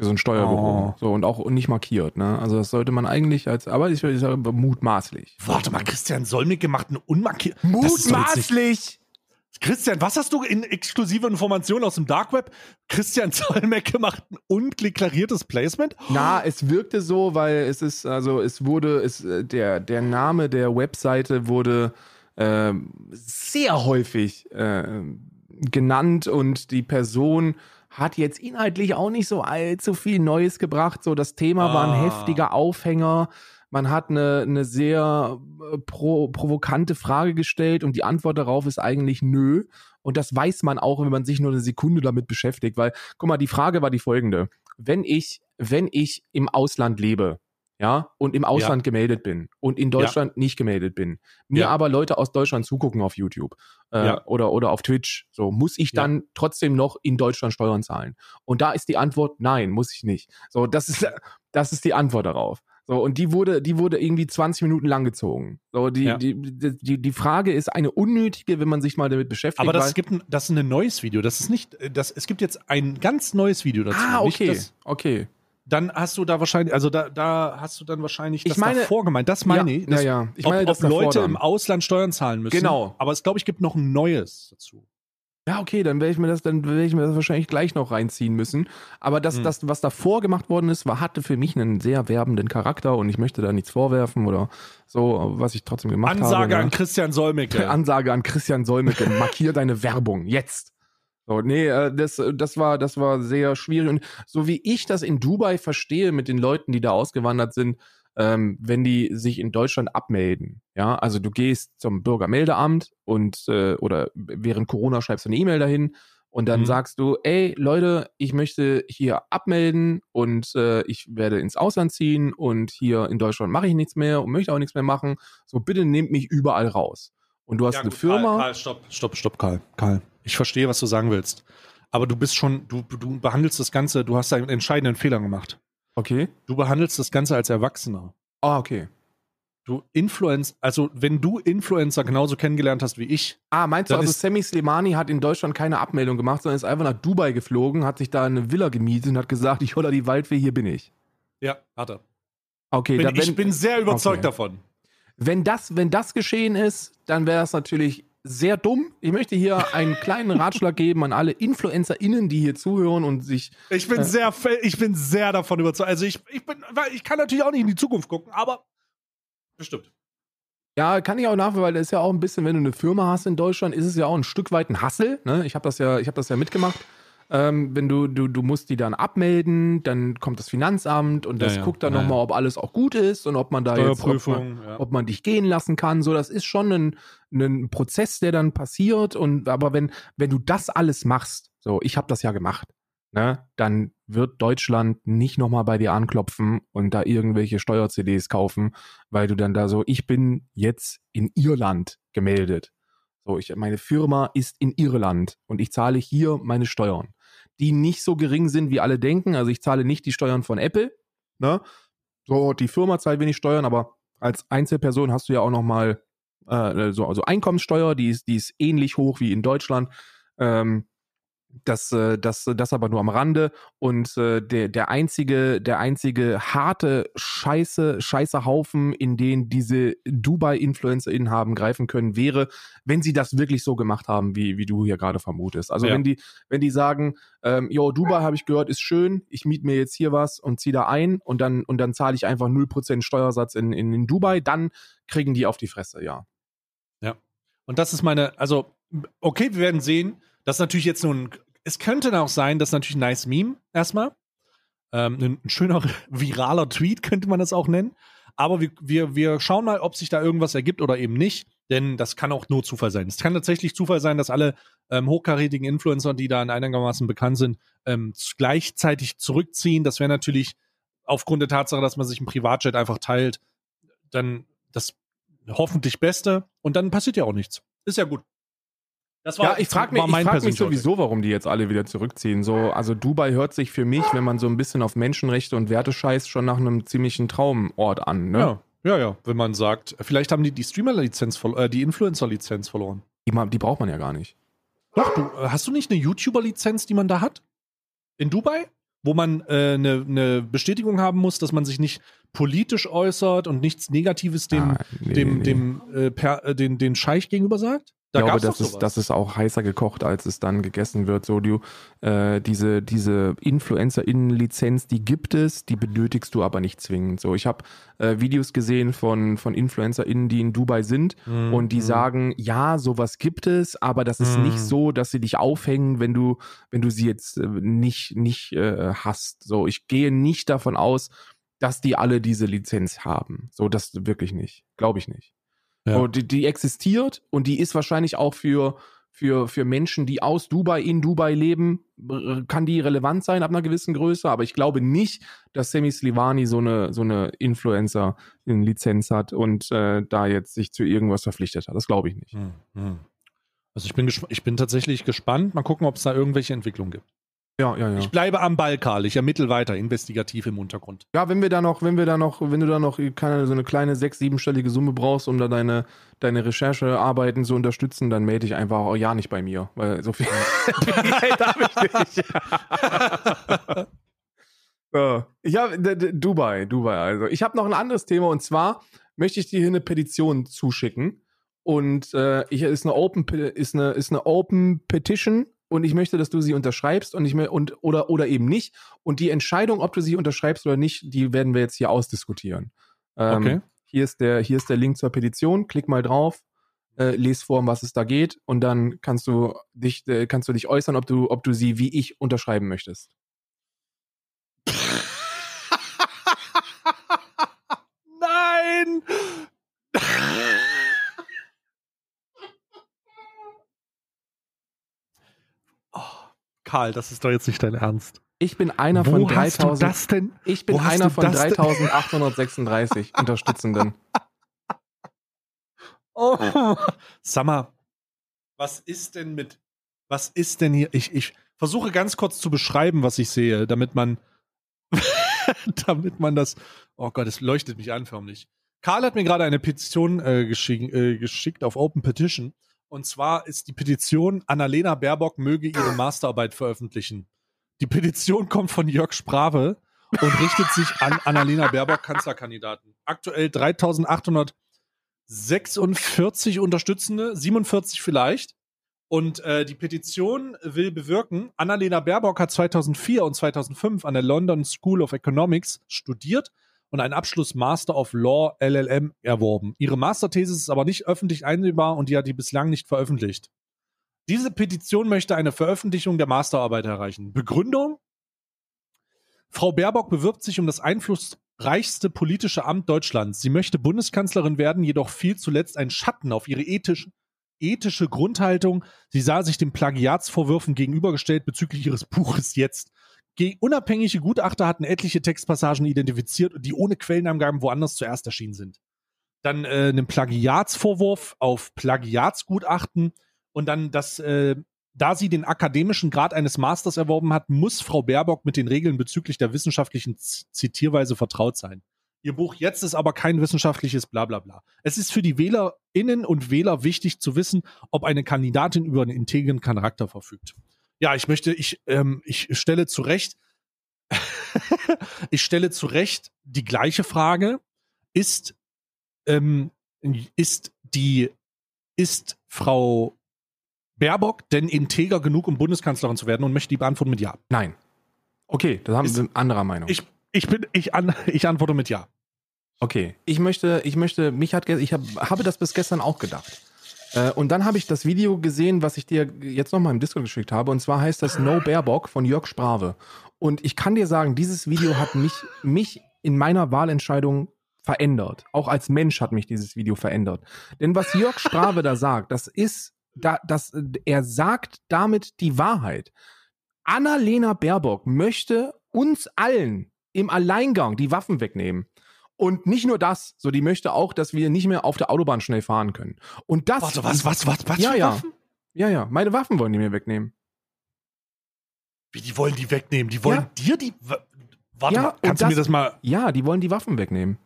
Für so ein Steuerbüro. Oh. So, und auch nicht markiert, ne? Also das sollte man eigentlich als, aber ich würde sagen, mutmaßlich. Warte mal, Christian Solmecke macht einen unmarkiert. Das ist doch jetzt nicht- Mutmaßlich! Christian, was hast du in exklusive Informationen aus dem Dark Web? Christian Solmecke macht ein undeklariertes Placement? Na, es wirkte so, weil es ist, also es wurde, es, äh, der, der Name der Webseite wurde ähm, sehr häufig äh, genannt und die Person hat jetzt inhaltlich auch nicht so allzu viel Neues gebracht. So, das Thema war ein Ah. heftiger Aufhänger. Man hat eine, eine sehr äh, pro, provokante Frage gestellt und die Antwort darauf ist eigentlich nö. Und das weiß man auch, wenn man sich nur eine Sekunde damit beschäftigt, weil, guck mal, die Frage war die folgende. Wenn ich, wenn ich im Ausland lebe, ja, und im Ausland gemeldet bin und in Deutschland nicht gemeldet bin, mir Ja. aber Leute aus Deutschland zugucken auf YouTube äh, Ja. oder, oder auf Twitch, so, muss ich Ja. dann trotzdem noch in Deutschland Steuern zahlen? Und da ist die Antwort, nein, muss ich nicht. So, das ist, das ist die Antwort darauf. So, und die wurde, die wurde irgendwie 20 Minuten lang gezogen. So, die, Ja. die, die, die Frage ist eine unnötige, wenn man sich mal damit beschäftigt. Aber das gibt ein, das ist ein neues Video. Das ist nicht, das, es gibt jetzt ein ganz neues Video dazu. Ah, okay. das, okay. Dann hast du da wahrscheinlich, also da, da hast du dann wahrscheinlich Ich das meine- davor gemeint. Das meine ja, ich. Das, ja, ja. Ich ob, meine, ob davor Leute dann. im Ausland Steuern zahlen müssen. Genau. Aber es glaube ich gibt noch ein neues dazu. Ja, okay, dann werde ich mir das, dann werde ich mir das wahrscheinlich gleich noch reinziehen müssen. Aber das, Hm. das, was davor gemacht worden ist, war, hatte für mich einen sehr werbenden Charakter und ich möchte da nichts vorwerfen oder so, was ich trotzdem gemacht Ansage habe. an Christian Solmecke. Ansage an Christian Solmecke, markier deine Werbung, jetzt. So, nee, äh, das, das war, das war sehr schwierig. Und so wie ich das in Dubai verstehe mit den Leuten, die da ausgewandert sind, ähm, wenn die sich in Deutschland abmelden. Ja, also du gehst zum Bürgermeldeamt und äh, oder während Corona schreibst du eine E-Mail dahin und dann Mhm. sagst du, ey Leute, ich möchte hier abmelden und äh, ich werde ins Ausland ziehen und hier in Deutschland mache ich nichts mehr und möchte auch nichts mehr machen. So bitte nehmt mich überall raus. Und du hast Ja, eine gut, Firma. Karl, Karl, stopp, stopp, stopp, Karl. Karl. Ich verstehe, was du sagen willst. Aber du bist schon, du, du behandelst das Ganze, du hast einen entscheidenden Fehler gemacht. Okay. Du behandelst das Ganze als Erwachsener. Ah, okay. Du Influencer, also wenn du Influencer genauso kennengelernt hast wie ich, Ah, meinst du also, Sammy Slimani hat in Deutschland keine Abmeldung gemacht, sondern ist einfach nach Dubai geflogen, hat sich da eine Villa gemietet und hat gesagt, ich holla die Waldfee, hier bin ich. ja, hat er. Okay, Bin, da, wenn, ich bin sehr überzeugt Okay. davon. wenn, das, wenn das geschehen ist, dann wäre das natürlich sehr dumm. Ich möchte hier einen kleinen Ratschlag geben an alle InfluencerInnen, die hier zuhören und sich. Ich bin Äh. sehr, ich bin sehr davon überzeugt. Also ich, ich bin, weil ich kann natürlich auch nicht in die Zukunft gucken, aber bestimmt. Ja, kann ich auch nachvollziehen, weil das ist ja auch ein bisschen, wenn du eine Firma hast in Deutschland, ist es ja auch ein Stück weit ein Hassel. Ne? Ich habe das ja, ich habe das ja mitgemacht. Ähm, wenn du, du, du musst die dann abmelden, dann kommt das Finanzamt und das Ja, ja. guckt dann Ja, nochmal, ob alles auch gut ist und ob man da jetzt, ob man, ja. ob man dich gehen lassen kann. So, das ist schon ein, ein Prozess, der dann passiert. Und aber wenn, wenn du das alles machst, so, ich habe das ja gemacht, ne, dann wird Deutschland nicht nochmal bei dir anklopfen und da irgendwelche Steuer-CDs kaufen, weil du dann da so, ich bin jetzt in Irland gemeldet. So, ich, meine Firma ist in Irland und ich zahle hier meine Steuern, die nicht so gering sind, wie alle denken. Also ich zahle nicht die Steuern von Apple, ne? So, die Firma zahlt wenig Steuern, aber als Einzelperson hast du ja auch nochmal äh, so also Einkommenssteuer, die ist, die ist ähnlich hoch wie in Deutschland. Ähm, das, äh, das, das aber nur am Rande. Und äh, der, der einzige, der einzige harte Scheiße, Scheiße Haufen, in den diese Dubai-InfluencerInnen haben greifen können, wäre, wenn sie das wirklich so gemacht haben, wie, wie du hier gerade vermutest. Also Ja. wenn die, wenn die sagen, ähm, yo, Dubai habe ich gehört, ist schön, ich miete mir jetzt hier was und ziehe da ein und dann, und dann zahle ich einfach 0% Steuersatz in, in, in Dubai, dann kriegen die auf die Fresse, ja. Und das ist meine, also, okay, wir werden sehen. Das ist natürlich jetzt nur ein, es könnte auch sein, das ist natürlich ein nice Meme erstmal. Ähm, ein, schöner viraler Tweet könnte man das auch nennen. Aber wir, wir, wir schauen mal, ob sich da irgendwas ergibt oder eben nicht. Denn das kann auch nur Zufall sein. Es kann tatsächlich Zufall sein, dass alle ähm, hochkarätigen Influencer, die da einigermaßen bekannt sind, ähm, gleichzeitig zurückziehen. Das wäre natürlich aufgrund der Tatsache, dass man sich ein Privatjet einfach teilt, dann das hoffentlich Beste. Und dann passiert ja auch nichts. Ist ja gut. Das Ja, ich frage mich, war ich frag mich sowieso, warum die jetzt alle wieder zurückziehen. So, also Dubai hört sich für mich, wenn man so ein bisschen auf Menschenrechte und Werte scheißt, schon nach einem ziemlichen Traumort an. Ne? Ja, ja, ja. Wenn man sagt, vielleicht haben die die Streamer-Lizenz, äh, die Influencer-Lizenz verloren. Die, die braucht man ja gar nicht. Doch, du, äh, hast du nicht eine YouTuber-Lizenz, die man da hat? In Dubai? Wo man äh, eine, eine Bestätigung haben muss, dass man sich nicht politisch äußert und nichts Negatives dem, Ah, nee, dem, nee. dem, äh, per, äh, den, den Scheich gegenüber sagt? Ich glaube, das ist, das ist auch heißer gekocht, als es dann gegessen wird. So, du, äh, diese, diese InfluencerInnen-Lizenz, die gibt es, die benötigst du aber nicht zwingend. So, ich habe äh, Videos gesehen von, von InfluencerInnen, die in Dubai sind Mhm, und die mhm. sagen, ja, sowas gibt es, aber das ist Mhm. nicht so, dass sie dich aufhängen, wenn du, wenn du sie jetzt äh, nicht, nicht äh, hast. So, ich gehe nicht davon aus, dass die alle diese Lizenz haben. So, das wirklich nicht. Glaube ich nicht. Ja. Die, die existiert und die ist wahrscheinlich auch für, für, für Menschen, die aus Dubai in Dubai leben, kann die relevant sein ab einer gewissen Größe, aber ich glaube nicht, dass Sammy Slivani so eine, so eine Influencer-Lizenz hat und äh, da jetzt sich zu irgendwas verpflichtet hat. Das glaube ich nicht. Hm, hm. Also ich bin, ich bin tatsächlich gespannt. Mal gucken, ob es da irgendwelche Entwicklungen gibt. Ja, ja, ja. Ich bleibe am Ball, Karl. Ich ermittle weiter, investigativ im Untergrund. Ja, wenn wir da noch, wenn wir da noch, wenn du da noch keine, so eine kleine sechs-, siebenstellige Summe brauchst, um da deine, deine Recherchearbeiten zu unterstützen, dann melde dich einfach auch ja nicht bei mir, weil so viel Geld habe ich nicht. so. Ich habe Dubai, Dubai. Also ich habe noch ein anderes Thema und zwar möchte ich dir hier eine Petition zuschicken und äh, hier ist eine Open, Pe- ist eine, ist eine Open Petition und ich möchte, dass du sie unterschreibst und ich mir und oder oder eben nicht. Und die Entscheidung, ob du sie unterschreibst oder nicht, die werden wir jetzt hier ausdiskutieren. Ähm, Okay. Hier ist der, hier ist der Link zur Petition. Klick mal drauf, äh, les vor, um was es da geht, und dann kannst du dich, äh, kannst du dich äußern, ob du, ob du sie wie ich unterschreiben möchtest. Nein! oh, Karl, das ist doch jetzt nicht dein Ernst. Ich bin einer Wo von hast du 3000. das denn? Ich bin einer von das denn- 3836 Unterstützenden. Oh. Mal, was ist denn mit, was ist denn hier? Ich, ich versuche ganz kurz zu beschreiben, was ich sehe, damit man, damit man das, oh Gott, es leuchtet mich an förmlich. Karl hat mir gerade eine Petition äh, geschick, äh, geschickt auf Open Petition. Und zwar ist die Petition, Annalena Baerbock möge ihre Masterarbeit veröffentlichen. Die Petition kommt von Jörg Sprave und richtet sich an Annalena Baerbock, Kanzlerkandidaten. Aktuell 3846 Unterstützende, 47 vielleicht. Und äh, die Petition will bewirken, Annalena Baerbock hat 2004 und 2005 an der London School of Economics studiert und einen Abschluss Master of Law LLM erworben. Ihre Masterthese ist aber nicht öffentlich einsehbar und die hat die bislang nicht veröffentlicht. Diese Petition möchte eine Veröffentlichung der Masterarbeit erreichen. Begründung? Frau Baerbock bewirbt sich um das einflussreichste politische Amt Deutschlands. Sie möchte Bundeskanzlerin werden, jedoch fiel zuletzt ein Schatten auf ihre ethische, ethische Grundhaltung. Sie sah sich den Plagiatsvorwürfen gegenübergestellt bezüglich ihres Buches jetzt. Ge unabhängige Gutachter hatten etliche Textpassagen identifiziert, die ohne Quellenangaben woanders zuerst erschienen sind. Dann äh, einen Plagiatsvorwurf auf Plagiatsgutachten und dann das, äh, da sie den akademischen Grad eines Masters erworben hat, muss Frau Baerbock mit den Regeln bezüglich der wissenschaftlichen Z Zitierweise vertraut sein. Ihr Buch jetzt ist aber kein wissenschaftliches Blablabla. Es ist für die WählerInnen und Wähler wichtig zu wissen, ob eine Kandidatin über einen integren Charakter verfügt. Ja, ich möchte, ich, ähm, ich stelle zu Recht, ich stelle zu Recht die gleiche Frage. Ist, ähm, ist die, ist Frau Baerbock denn integer genug, um Bundeskanzlerin zu werden und möchte die beantworten mit Ja. Nein. Okay, das haben Ist- wir anderer Meinung. Ich, ich bin, ich, an, ich antworte mit Ja. Okay, ich möchte, ich möchte, mich hat, ich hab, habe das bis gestern auch gedacht. Äh, und dann habe ich das Video gesehen, was ich dir jetzt nochmal im Discord geschickt habe. Und zwar heißt das No Baerbock von Jörg Sprave. Und ich kann dir sagen, dieses Video hat mich, mich in meiner Wahlentscheidung verändert. Auch als Mensch hat mich dieses Video verändert. Denn was Jörg Sprave da sagt, das ist, da, das, er sagt damit die Wahrheit. Annalena Baerbock möchte uns allen im Alleingang die Waffen wegnehmen. Und nicht nur das, so die möchte auch, dass wir nicht mehr auf der Autobahn schnell fahren können. Und das. Warte, was, was, was, was Ja, ja. Waffen? Ja, ja, meine Waffen wollen die mir wegnehmen. Wie, die wollen die wegnehmen? Die wollen dir die. wa- Warte Ja, mal, kannst du mir das- das mal. Ja, die wollen die Waffen wegnehmen.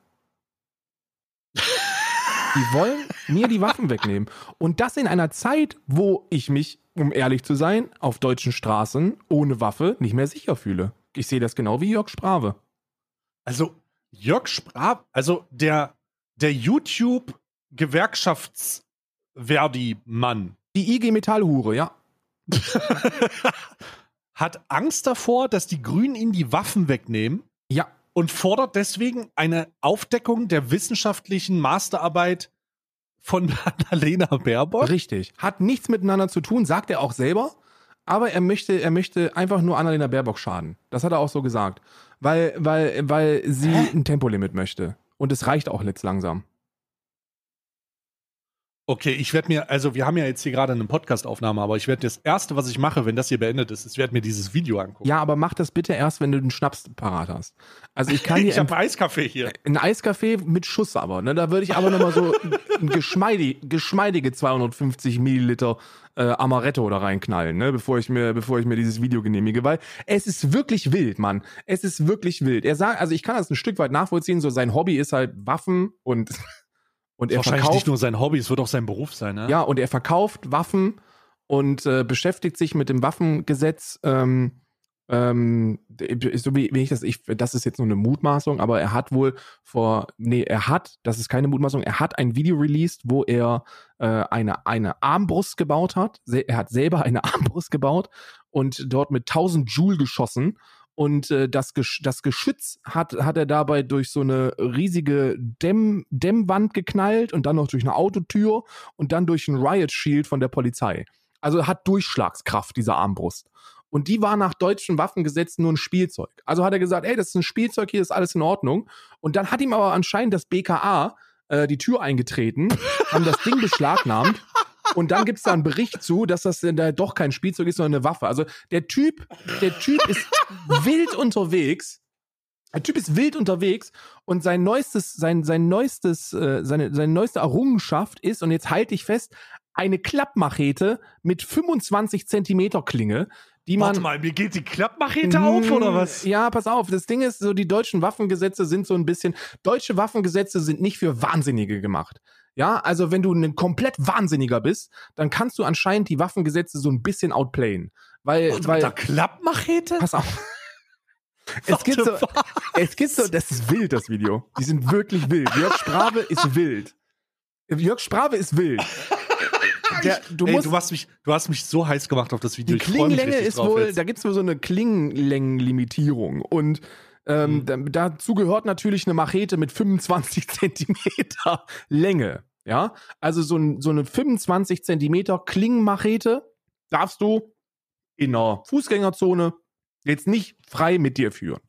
Die wollen mir die Waffen wegnehmen. Und das in einer Zeit, wo ich mich, um ehrlich zu sein, auf deutschen Straßen ohne Waffe nicht mehr sicher fühle. Ich sehe das genau wie Jörg Sprave. Also, Jörg Sprab, also der, der YouTube-Gewerkschafts-Verdi-Mann Die IG Metallhure, ja. hat Angst davor, dass die Grünen ihm die Waffen wegnehmen Ja, und fordert deswegen eine Aufdeckung der wissenschaftlichen Masterarbeit von Annalena Baerbock. Richtig. Hat nichts miteinander zu tun, sagt er auch selber. Aber er möchte, er möchte einfach nur Annalena Baerbock schaden. Das hat er auch so gesagt. Weil, weil, weil sie Hä? ein Tempolimit möchte. Und es reicht auch jetzt langsam. Okay, ich werde mir, also wir haben ja jetzt hier gerade eine Podcast-Aufnahme, aber ich werde das Erste, was ich mache, wenn das hier beendet ist, ich werde mir dieses Video angucken. Ja, aber mach das bitte erst, wenn du den Schnaps parat hast. Also ich kann dir ich habe Eiskaffee hier. ein Eiskaffee mit Schuss aber, ne? Da würde ich aber nochmal so ein geschmeidig, geschmeidige 250 Milliliter äh, Amaretto da reinknallen, ne? Bevor ich mir, bevor ich mir dieses Video genehmige, weil es ist wirklich wild, Mann. Es ist wirklich wild. Er sagt, also ich kann das ein Stück weit nachvollziehen, so sein Hobby ist halt Waffen und und er Wahrscheinlich verkauft nicht nur sein Hobby, es wird auch sein Beruf sein, ne? ja, und er verkauft Waffen und äh, beschäftigt sich mit dem Waffengesetz. Ähm, ähm, so wie, wie ich das, ich, das ist jetzt nur eine Mutmaßung, aber er hat wohl vor, nee, er hat, das ist keine Mutmaßung, er hat ein Video released, wo er äh, eine, eine Armbrust gebaut hat. Er hat selber eine Armbrust gebaut und dort mit 1000 Joule geschossen. Und äh, das, Gesch das Geschütz hat, hat er dabei durch so eine riesige Dämm Dämmwand geknallt und dann noch durch eine Autotür und dann durch ein Riot Shield von der Polizei. Also hat Durchschlagskraft, diese Armbrust. Und die war nach deutschen Waffengesetzen nur ein Spielzeug. Also hat er gesagt, ey, das ist ein Spielzeug, hier ist alles in Ordnung. Und dann hat ihm aber anscheinend das BKA äh, die Tür eingetreten, haben das Ding beschlagnahmt. Und dann gibt's da einen Bericht zu, dass das denn da doch kein Spielzeug ist, sondern eine Waffe. Also der Typ, der Typ ist wild unterwegs. Der Typ ist wild unterwegs und sein neuestes, sein, sein neuestes, äh, seine, seine neueste Errungenschaft ist, und jetzt halte ich fest, eine Klappmachete mit 25 Zentimeter Klinge, die man. Warte mal, mir geht die Klappmachete auf, oder was? Ja, pass auf. Das Ding ist, so die deutschen Waffengesetze sind so ein bisschen. Deutsche Waffengesetze sind nicht für Wahnsinnige gemacht. Ja, also wenn du ein komplett Wahnsinniger bist, dann kannst du anscheinend die Waffengesetze so ein bisschen outplayen. Weil, Warte, weil Klappmachete? pass auf. Es gibt, so, es gibt so, das ist wild, das Video. Die sind wirklich wild. Jörg Sprave ist wild. Jörg Sprave ist wild. Der, du Ey, musst, du, hast mich, du hast mich so heiß gemacht auf das Video. die Klingenlänge ist wohl, jetzt. da gibt's wohl so eine Klingenlängenlimitierung. Und ähm, Mhm. da, dazu gehört natürlich eine Machete mit 25 Zentimeter Länge. Ja, also so, ein, so eine 25 Zentimeter Klingenmachete darfst du in einer Fußgängerzone jetzt nicht frei mit dir führen.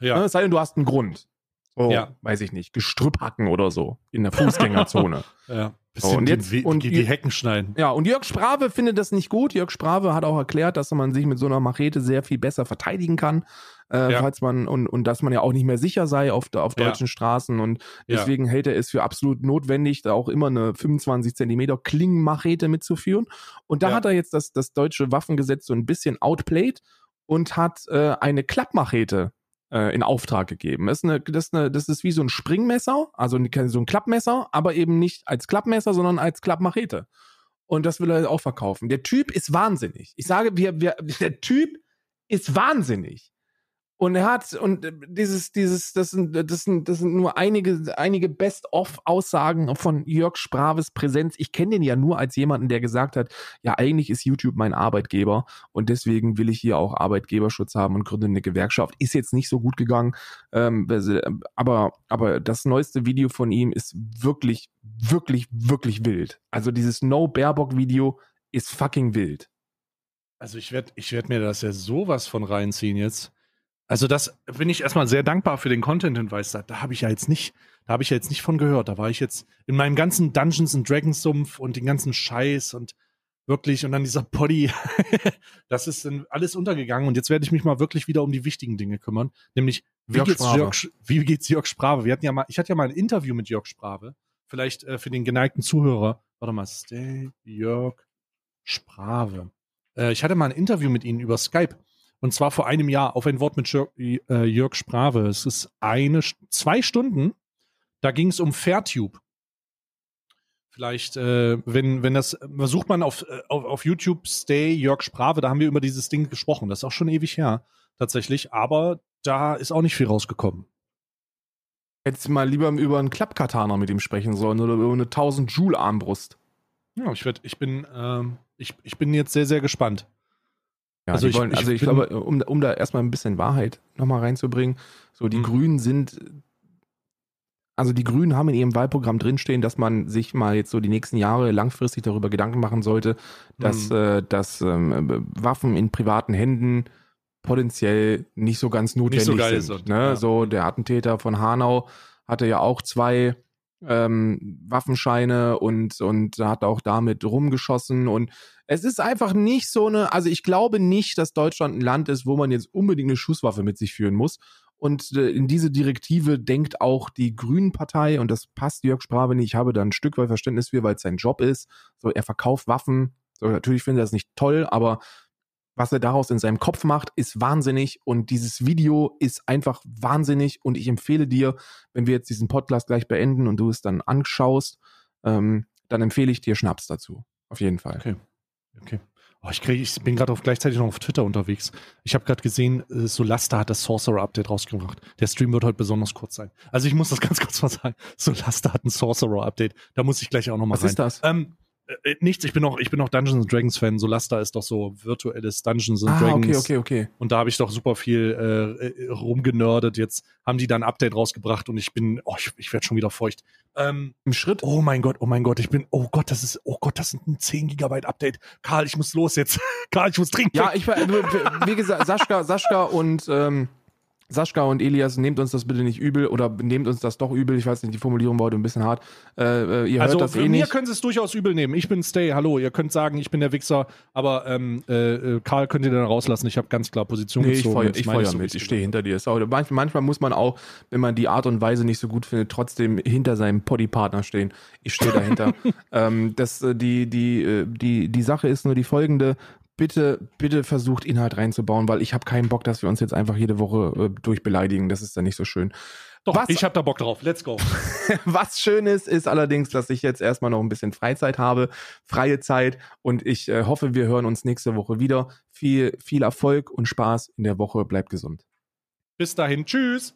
Ne? Ja. Es sei denn, du hast einen Grund. So, Ja. weiß ich nicht, Gestrüpp hacken oder so in der Fußgängerzone. ja. Bisschen und die, jetzt- die, und die, Hecken schneiden. Ja, und Jörg Sprave findet das nicht gut. Jörg Sprave hat auch erklärt, dass man sich mit so einer Machete sehr viel besser verteidigen kann, äh, Ja. falls man und, und dass man ja auch nicht mehr sicher sei auf, auf Ja. deutschen Straßen und Ja. deswegen hält er es für absolut notwendig, da auch immer eine 25 Zentimeter Klingenmachete mitzuführen. Und da Ja. hat er jetzt das, das deutsche Waffengesetz so ein bisschen outplayed und hat äh, eine Klappmachete äh, in Auftrag gegeben. Das ist, eine, das, ist eine, das ist wie so ein Springmesser, also so ein Klappmesser, aber eben nicht als Klappmesser, sondern als Klappmachete. Und das will er auch verkaufen. Der Typ ist wahnsinnig. Ich sage, wir, wir, der Typ ist wahnsinnig. Und er hat, und äh, dieses, dieses, das sind, das sind, das sind nur einige, einige Best-of-Aussagen von Jörg Spraves Präsenz. Ich kenne den ja nur als jemanden, der gesagt hat, ja, eigentlich ist YouTube mein Arbeitgeber und deswegen will ich hier auch Arbeitgeberschutz haben und gründe eine Gewerkschaft. Ist jetzt nicht so gut gegangen, ähm, aber, aber das neueste Video von ihm ist wirklich, wirklich, wirklich wild. Also dieses No-Baerbock-Video ist fucking wild. Also ich werde ich werd mir das ja sowas von reinziehen jetzt. Also das bin ich erstmal sehr dankbar für den Content-Hinweis. Da, da habe ich ja jetzt nicht, da habe ich ja jetzt nicht von gehört. Da war ich jetzt in meinem ganzen Dungeons and Dragons Sumpf und den ganzen Scheiß und wirklich und dann dieser Poddy. das ist dann alles untergegangen und jetzt werde ich mich mal wirklich wieder um die wichtigen Dinge kümmern. Nämlich, wie Jörg geht's Sprave. Jörg, wie geht's Jörg Sprave? Wir hatten ja mal, ich hatte ja mal ein Interview mit Jörg Sprave. Vielleicht äh, für den geneigten Zuhörer. Warte mal, Stay Jörg Sprave. Äh, ich hatte mal ein Interview mit Ihnen über Skype. Und zwar vor einem Jahr auf ein Wort mit Jörg, äh, Jörg Sprave. Es ist eine, zwei Stunden. Da ging es um Fairtube. Vielleicht, äh, wenn, wenn das, sucht man auf, äh, auf, auf YouTube Stay Jörg Sprave, da haben wir über dieses Ding gesprochen. Das ist auch schon ewig her, tatsächlich. Aber da ist auch nicht viel rausgekommen. Hättest du mal lieber über einen Klappkatana mit ihm sprechen sollen oder über eine 1000 Joule Armbrust. Ja, ich, werd, ich, bin, ähm, ich, ich bin jetzt sehr, sehr gespannt. Ja, Also ich- wollen, ich also ich bin- glaube, um, um da erstmal ein bisschen Wahrheit nochmal reinzubringen, so die Mhm. Grünen sind, also die Grünen haben in ihrem Wahlprogramm drinstehen, dass man sich mal jetzt so die nächsten Jahre langfristig darüber Gedanken machen sollte, dass, Mhm. äh, dass ähm, Waffen in privaten Händen potenziell nicht so ganz notwendig so sind. sind, ne? ja. So der Attentäter von Hanau hatte ja auch zwei ähm, Waffenscheine und, und hat auch damit rumgeschossen. Und es ist einfach nicht so eine, also ich glaube nicht, dass Deutschland ein Land ist, wo man jetzt unbedingt eine Schusswaffe mit sich führen muss. Und äh, in diese Direktive denkt auch die Grünen-Partei, und das passt Jörg Sprave nicht, ich habe da ein Stück weit Verständnis für, weil es sein Job ist. So, er verkauft Waffen. So, natürlich finde ich das nicht toll, aber was er daraus in seinem Kopf macht, ist wahnsinnig und dieses Video ist einfach wahnsinnig und ich empfehle dir, wenn wir jetzt diesen Podcast gleich beenden und du es dann anschaust, ähm, dann empfehle ich dir Schnaps dazu. Auf jeden Fall. Okay. Okay. Oh, ich, krieg, ich bin gerade gleichzeitig noch auf Twitter unterwegs. Ich habe gerade gesehen, äh, Solasta hat das Sorcerer-Update rausgebracht. Der Stream wird heute besonders kurz sein. Also ich muss das ganz kurz mal sagen. Solasta hat ein Sorcerer-Update. Da muss ich gleich auch noch mal Was rein. ist das? Ähm, äh, nichts, ich bin noch, ich bin noch Dungeons Dragons Fan. Solasta ist doch so virtuelles Dungeons Ah, Dragons. okay, okay, okay. Und da habe ich doch super viel äh, äh, rumgenördet. Jetzt haben die da ein Update rausgebracht und ich bin, oh, ich, ich werde schon wieder feucht. Ähm, Im Schritt? oh mein Gott, oh mein Gott, ich bin, oh Gott, das ist, oh Gott, das ist ein 10 Gigabyte Update. Karl, ich muss los jetzt. Karl, ich muss trinken. Ja, ich war, wie gesagt, Sascha, Sascha und ähm, Sascha und Elias, nehmt uns das bitte nicht übel oder nehmt uns das doch übel. Ich weiß nicht, die Formulierung war heute ein bisschen hart. Äh, äh, ihr also hört das für eh mir nicht. können sie es durchaus übel nehmen. Ich bin Stay, hallo. Ihr könnt sagen, ich bin der Wichser, aber ähm, äh, äh, Karl könnt ihr dann rauslassen. Ich habe ganz klar Position Nee, ich gezogen. feuer, Das ich feuer so, mit, ich stehe hinter dir. Sau- Manchmal, muss man auch, wenn man die Art und Weise nicht so gut findet, trotzdem hinter seinem Poddy-Partner stehen. Ich stehe dahinter. ähm, das, äh, die, die, die, die Sache ist nur die folgende. Bitte, bitte versucht Inhalt reinzubauen, weil ich habe keinen Bock, dass wir uns jetzt einfach jede Woche äh, durchbeleidigen. Das ist dann nicht so schön. Doch, Was- ich habe da Bock drauf. Let's go. Was schön ist, ist allerdings, dass ich jetzt erstmal noch ein bisschen Freizeit habe, freie Zeit und ich äh, hoffe, wir hören uns nächste Woche wieder. Viel, viel Erfolg und Spaß in der Woche. Bleibt gesund. Bis dahin. Tschüss.